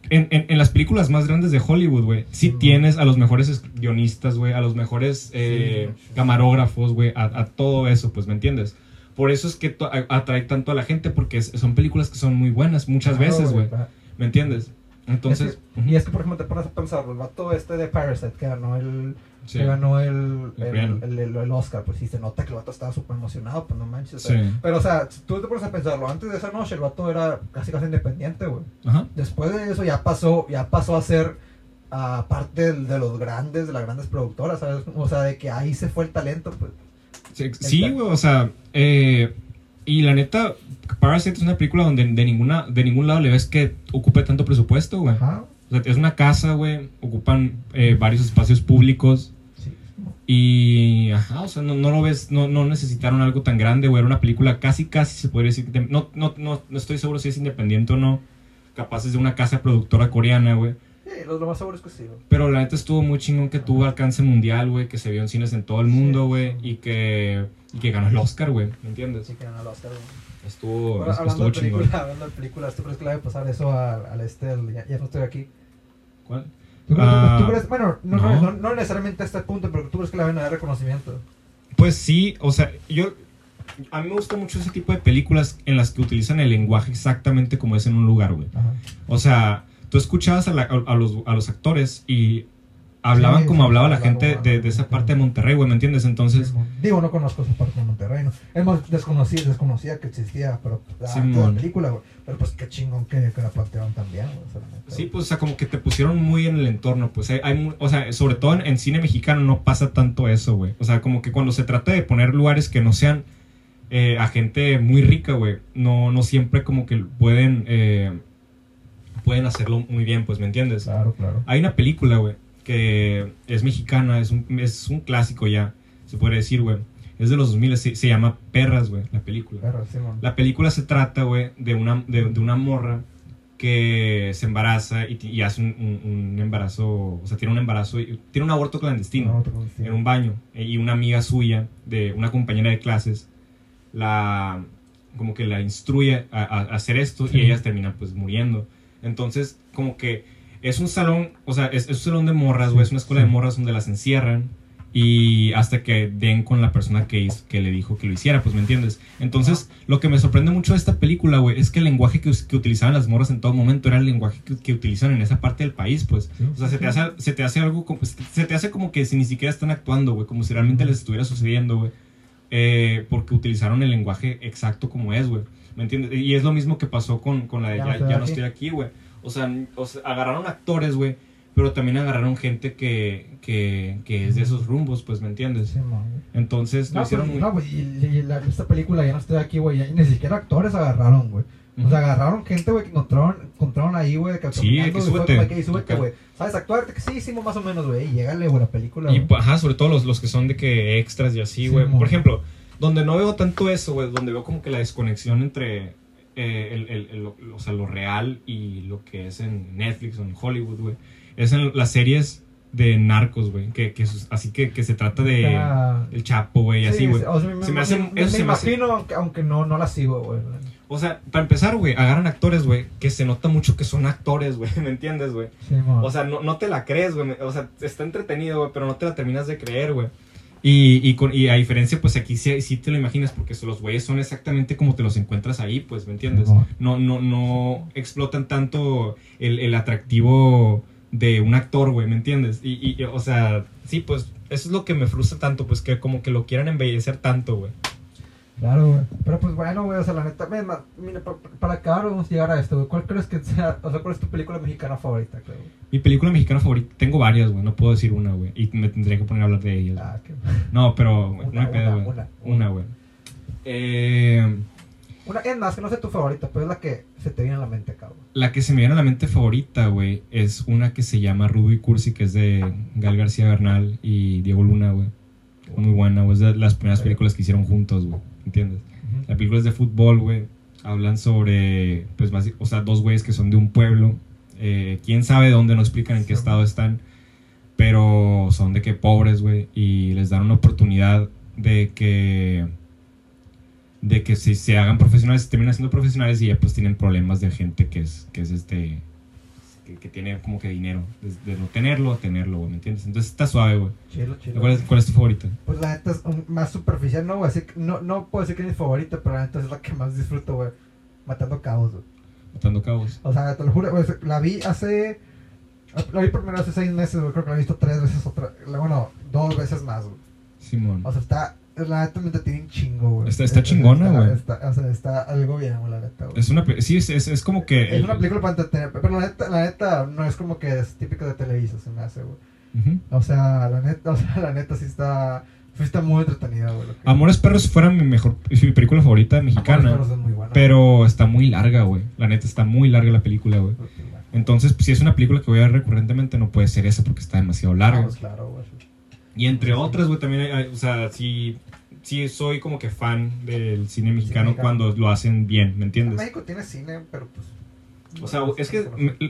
en, en- en las películas más grandes de Hollywood, güey, sí tienes a los mejores es- guionistas, güey, a los mejores eh, sí. camarógrafos, güey, a, a todo eso, pues, ¿me entiendes? Por eso es que atrae tanto a la gente, porque es- son películas que son muy buenas muchas Claro, veces, güey. ¿me entiendes? Entonces, Es que- y es que, por ejemplo, te pones a pensar, el vato este de Parasite que ganó el, sí, que ganó el, El el, Oscar, pues sí se nota que el vato estaba súper emocionado, pues no manches. sí, Pero, o sea, tú te pones a pensarlo, antes de esa noche el vato era casi casi independiente, güey. Después de eso ya pasó, ya pasó a ser ah, parte de los grandes, de las grandes productoras, ¿sabes? O sea, de que ahí se fue el talento, pues. Sí, güey, o sea, eh, y la neta, Parasite es una película donde de ninguna de ningún lado le ves que ocupe tanto presupuesto, güey. O sea, es una casa, güey, ocupan eh, varios espacios públicos Sí. y, ajá, o sea, no, no lo ves, no, no necesitaron algo tan grande, güey, era una película casi, casi se podría decir, de- no, no, no, no estoy seguro si es independiente o no, capaz es de una casa productora coreana, güey. Sí, lo, lo más seguro es que sí, güey. Pero la neta estuvo muy chingón que tuvo alcance mundial, güey, que se vio en cines en todo el mundo, Sí. güey, y que, y que ganó el Oscar, güey, ¿me entiendes? Sí, que ganó el Oscar, güey. Estuvo, hablando, estuvo de chingón. película, hablando de películas, ¿tú crees que le va a pasar eso al, al este, al- ya, ya no estoy aquí? ¿Cuál? ¿Tú crees, Ah, tú crees- bueno, no, no. no. no- no necesariamente a este punto, pero tú crees que le van a dar reconocimiento? Pues sí, o sea, yo... A mí me gusta mucho ese tipo de películas en las que utilizan el lenguaje exactamente como es en un lugar, güey. Ajá. O sea, tú escuchabas a, la- a- a los, a los actores y hablaban Sí, como sí, hablaba la gente de, de esa parte de Monterrey, güey, ¿me entiendes? Entonces. Digo, no conozco esa parte de Monterrey, ¿no? Es más, desconocí, desconocía que existía, pero ah, Simón. toda la película, güey. Pero pues qué chingón que, que la plantearon también, güey. la sí, pues, o sea, como que te pusieron muy en el entorno, pues, hay, hay o sea, sobre todo en, en cine mexicano no pasa tanto eso, güey. O sea, como que cuando se trata de poner lugares que no sean eh, a gente muy rica, güey, no, no siempre como que pueden, eh, pueden hacerlo muy bien, pues, ¿me entiendes? Claro, claro. Hay una película, güey, que es mexicana, es un, es un clásico ya, se puede decir, güey. Es de los 2000, se, se llama Perras, güey, la película. Pero, Simón. La película se trata, güey, de una, de, de una morra que se embaraza y, hace un, un- un embarazo, o sea, tiene un embarazo, y, tiene un aborto clandestino en un baño. eh, Y una amiga suya, de una compañera de clases, la como que la instruye a, hacer esto Sí. y ellas terminan pues muriendo. Entonces, como que es un salón, o sea, es, es un salón de morras, güey, es una escuela de morras donde las encierran y hasta que den con la persona que, hizo- que le dijo que lo hiciera, pues me entiendes. Entonces, lo que me sorprende mucho de esta película, güey, es que el lenguaje que, utilizaban las morras en todo momento era el lenguaje que, que utilizan en esa parte del país, pues. Sí, O sea, se te hace, se te hace algo como, se te hace como que si ni siquiera están actuando, güey, como si realmente les estuviera sucediendo, güey. Eh, porque utilizaron el lenguaje exacto como es, güey. ¿Me entiendes? Y es lo mismo que pasó con, con la de Ya Ya, no estoy Ya no aquí. estoy aquí, güey. O sea, o sea, agarraron actores, güey, pero también agarraron gente que, que, que es de esos rumbos, pues, ¿me entiendes? Güey. Entonces, lo No, hicieron pues, muy... no, güey, y, y la- esta película ya no estoy aquí, güey, ya ni siquiera actores agarraron, güey. O sea, agarraron gente, güey, que encontraron, encontraron ahí, güey, que Sí, caminando, que y fue como que, "Ey, súbete, güey. ¿Sabes actuar? Que sí, hicimos más o menos, güey, y llégale, güey, la película, Y, güey. pues, ajá, sobre todo los, los que son de que extras y así, Sí, güey. mo. Por ejemplo, donde no veo tanto eso, güey, donde veo como que la desconexión entre eh, el, el- el- lo, o sea, lo real y lo que es en Netflix o en Hollywood, güey, es en las series de narcos, güey. Que, que así que, que se trata de Está- el Chapo, güey, así, Sí, güey. o sea, me, Se me hace- me- eso me se me imagino, aunque, aunque no, no la sigo, güey. O sea, para empezar, güey, agarran actores, güey, que se nota mucho que son actores, güey, [laughs] ¿me entiendes, güey? Simón. O sea, no, no te la crees, güey. O sea, está entretenido, güey, pero no te la terminas de creer, güey. Y, y, con, y a diferencia, pues aquí sí, sí te lo imaginas, porque los güeyes son exactamente como te los encuentras ahí, pues, ¿me entiendes? No, no, no explotan tanto el, el atractivo de un actor, güey, ¿me entiendes? Y, y, o sea, sí, pues, eso es lo que me frustra tanto, pues, que como que lo quieran embellecer tanto, güey. Claro, güey. Pero pues bueno, güey, o sea, la neta, mira, pa- pa- para acabar vamos a llegar a esto, güey. ¿Cuál crees que sea, o sea, cuál es tu película mexicana favorita, creo? güey? Mi película mexicana favorita, tengo varias, güey, no puedo decir una, güey, y me tendría que poner a hablar de ellas. Ah, qué... No, pero, güey, Una, no hay pedo, una, güey. una, Una, güey. Eh, Una, es más, que no sé tu favorita, pero es la que se te viene a la mente, cabrón. la que se me viene a la mente favorita, güey, es una que se llama Rudo y Cursi, que es de Gal García Bernal y Diego Luna, güey. Muy buena, güey. Es de las primeras películas que hicieron juntos, güey. ¿Entiendes? La película es de fútbol, güey. Hablan sobre, pues, basi- o sea, dos güeyes que son de un pueblo. Eh, Quién sabe dónde, no explican en qué estado están. Pero son de que pobres, güey. Y les dan una oportunidad de que. De que si se hagan profesionales, se terminan siendo profesionales y ya pues tienen problemas de gente que es, que es este. Que, que tiene como que dinero. De, de no tenerlo a tenerlo, güey, ¿me entiendes? Entonces está suave, güey. Chilo, chilo. ¿Cuál es, ¿Cuál es tu favorita? Pues la neta es más superficial, no, güey. No, no puedo decir que es mi favorita, pero la neta es la que más disfruto, güey. Matando cabos, güey. Matando cabos. O sea, te lo juro, güey. La vi hace. La vi primero hace seis meses, güey. Creo que la he visto tres veces, otra. Bueno, dos veces más, güey. Simón. O sea, está. La neta me entretiene un chingo, güey. Está- está Es- chingona, güey. está- O sea, está algo bien, güey, la neta, güey. Es una. Sí, es, es, es como que. Es una película para entretener, pero la neta, la neta no es como que es típica de Televisa, se me hace, güey. O sea, la neta, [laughs] o sea, la neta sí está, sí está muy entretenida, güey. Amores Perros fuera mi mejor. Mi película favorita mexicana. Amores Perros es muy buena, Pero está muy larga, güey. La neta está muy larga la película, güey. Entonces, pues, si es una película que voy a ver recurrentemente, no puede ser esa porque está demasiado larga. Pues, claro, güey. Y entre otras, güey, también hay- o sea, sí, sí soy como que fan del cine mexicano cuando lo hacen bien, ¿me entiendes? México tiene cine, pero pues. O sea, es que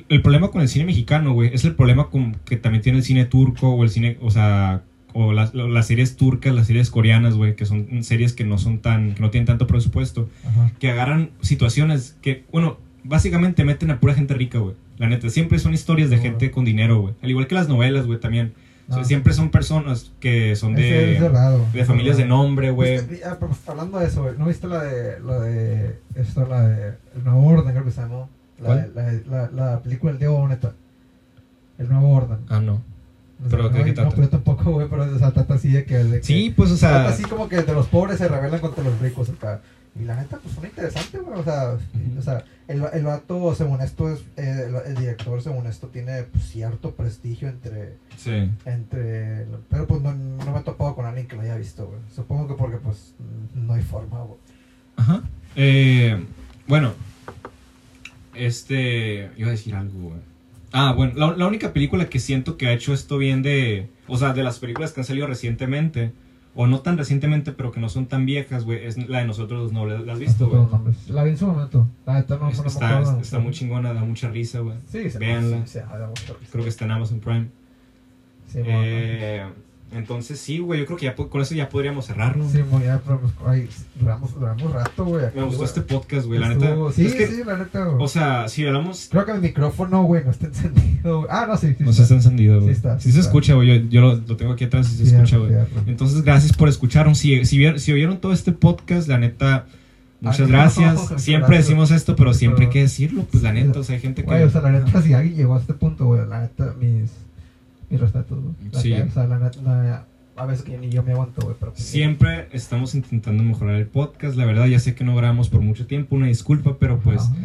el problema con el cine mexicano, güey, es el problema con que también tiene el cine turco o el cine, o sea, o las, las series turcas, las series coreanas, güey, que son series que no son tan, que no tienen tanto presupuesto, Ajá. que agarran situaciones que, bueno, básicamente meten a pura gente rica, güey. La neta, siempre son historias de gente con dinero, güey. Al igual que las novelas, güey, también. O sea, Ah. siempre son personas que son de, de familias de nombre, güey. Ah, pues, hablando de eso, güey, ¿no viste la de, la de, esto, la de, el nuevo orden, creo que se llamó? La, ¿Cuál? la, la, la película del Diego Boneta. El nuevo orden. Ah, no. ¿Pero no, trata? pero yo tampoco, güey, pero o sea, trata así de que... De que Sí, pues, o trata sea. así como que de los pobres se rebelan contra los ricos acá. Y la neta, pues suena interesante, güey. O sea, o sea el, el vato, según esto, es, eh, el, el director, según esto, tiene pues, cierto prestigio entre... Sí. entre Pero pues no, no me he topado con alguien que lo haya visto, güey. Supongo que porque pues no hay forma, güey. Ajá. Eh, bueno. Este. Iba a decir algo, güey. Ah, bueno. La, la única película que siento que ha hecho esto bien de. O sea, de las películas que han salido recientemente. O no tan recientemente, pero que no son tan viejas, güey. Es la de nosotros los nobles. ¿La has visto, güey? La vi en su momento. La neta no, Es- no está, está muy chingona, da mucha risa, güey. Sí, se Véanla. Sí, se da mucha risa. Creo que está en Amazon Prime. Sí, bueno. Entonces, sí, güey. Yo creo que ya con eso ya podríamos cerrarlo. Sí, muy ya, pues, ay, duramos, duramos rato, güey. Me gustó güey. este podcast, güey. La neta. Sí, es que, sí, la neta, güey. O sea, si hablamos. Creo que mi micrófono, güey, no está [laughs] encendido. güey. Ah, no, sí, sí. No se está encendido, güey. Sí está, Sí sí se está. escucha, güey. Yo, yo lo, lo tengo aquí atrás y se escucha, güey. Entonces, gracias por escucharnos. Si, si, si oyeron todo este podcast, la neta, muchas no, gracias. [laughs] siempre gracias. decimos esto, pero siempre hay que decirlo. Pues la neta, o sea, hay gente que. Güey, o sea, la neta, si alguien llegó a este punto, güey, la neta, mis, mis respetos, güey. La Sí. que- o sea, la la- a veces que ni yo me aguanto, güey, pues, Siempre estamos intentando mejorar el podcast. La verdad, ya sé que no grabamos por mucho tiempo. Una disculpa, pero pues, Ajá.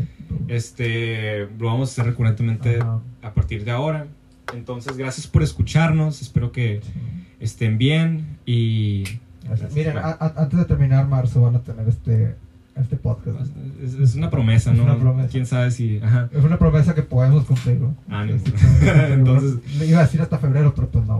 este, lo vamos a hacer recurrentemente Ajá. a partir de ahora. Entonces, gracias por escucharnos. Espero que Sí. estén bien y. Gracias. Miren, a- a- antes de terminar marzo van a tener este, este podcast. Es, es una promesa, Es ¿no? una promesa. Quién sabe si. Ajá. Es una promesa que podemos cumplir, cumplir, [laughs] güey. Entonces- iba a decir hasta febrero, pero pues no.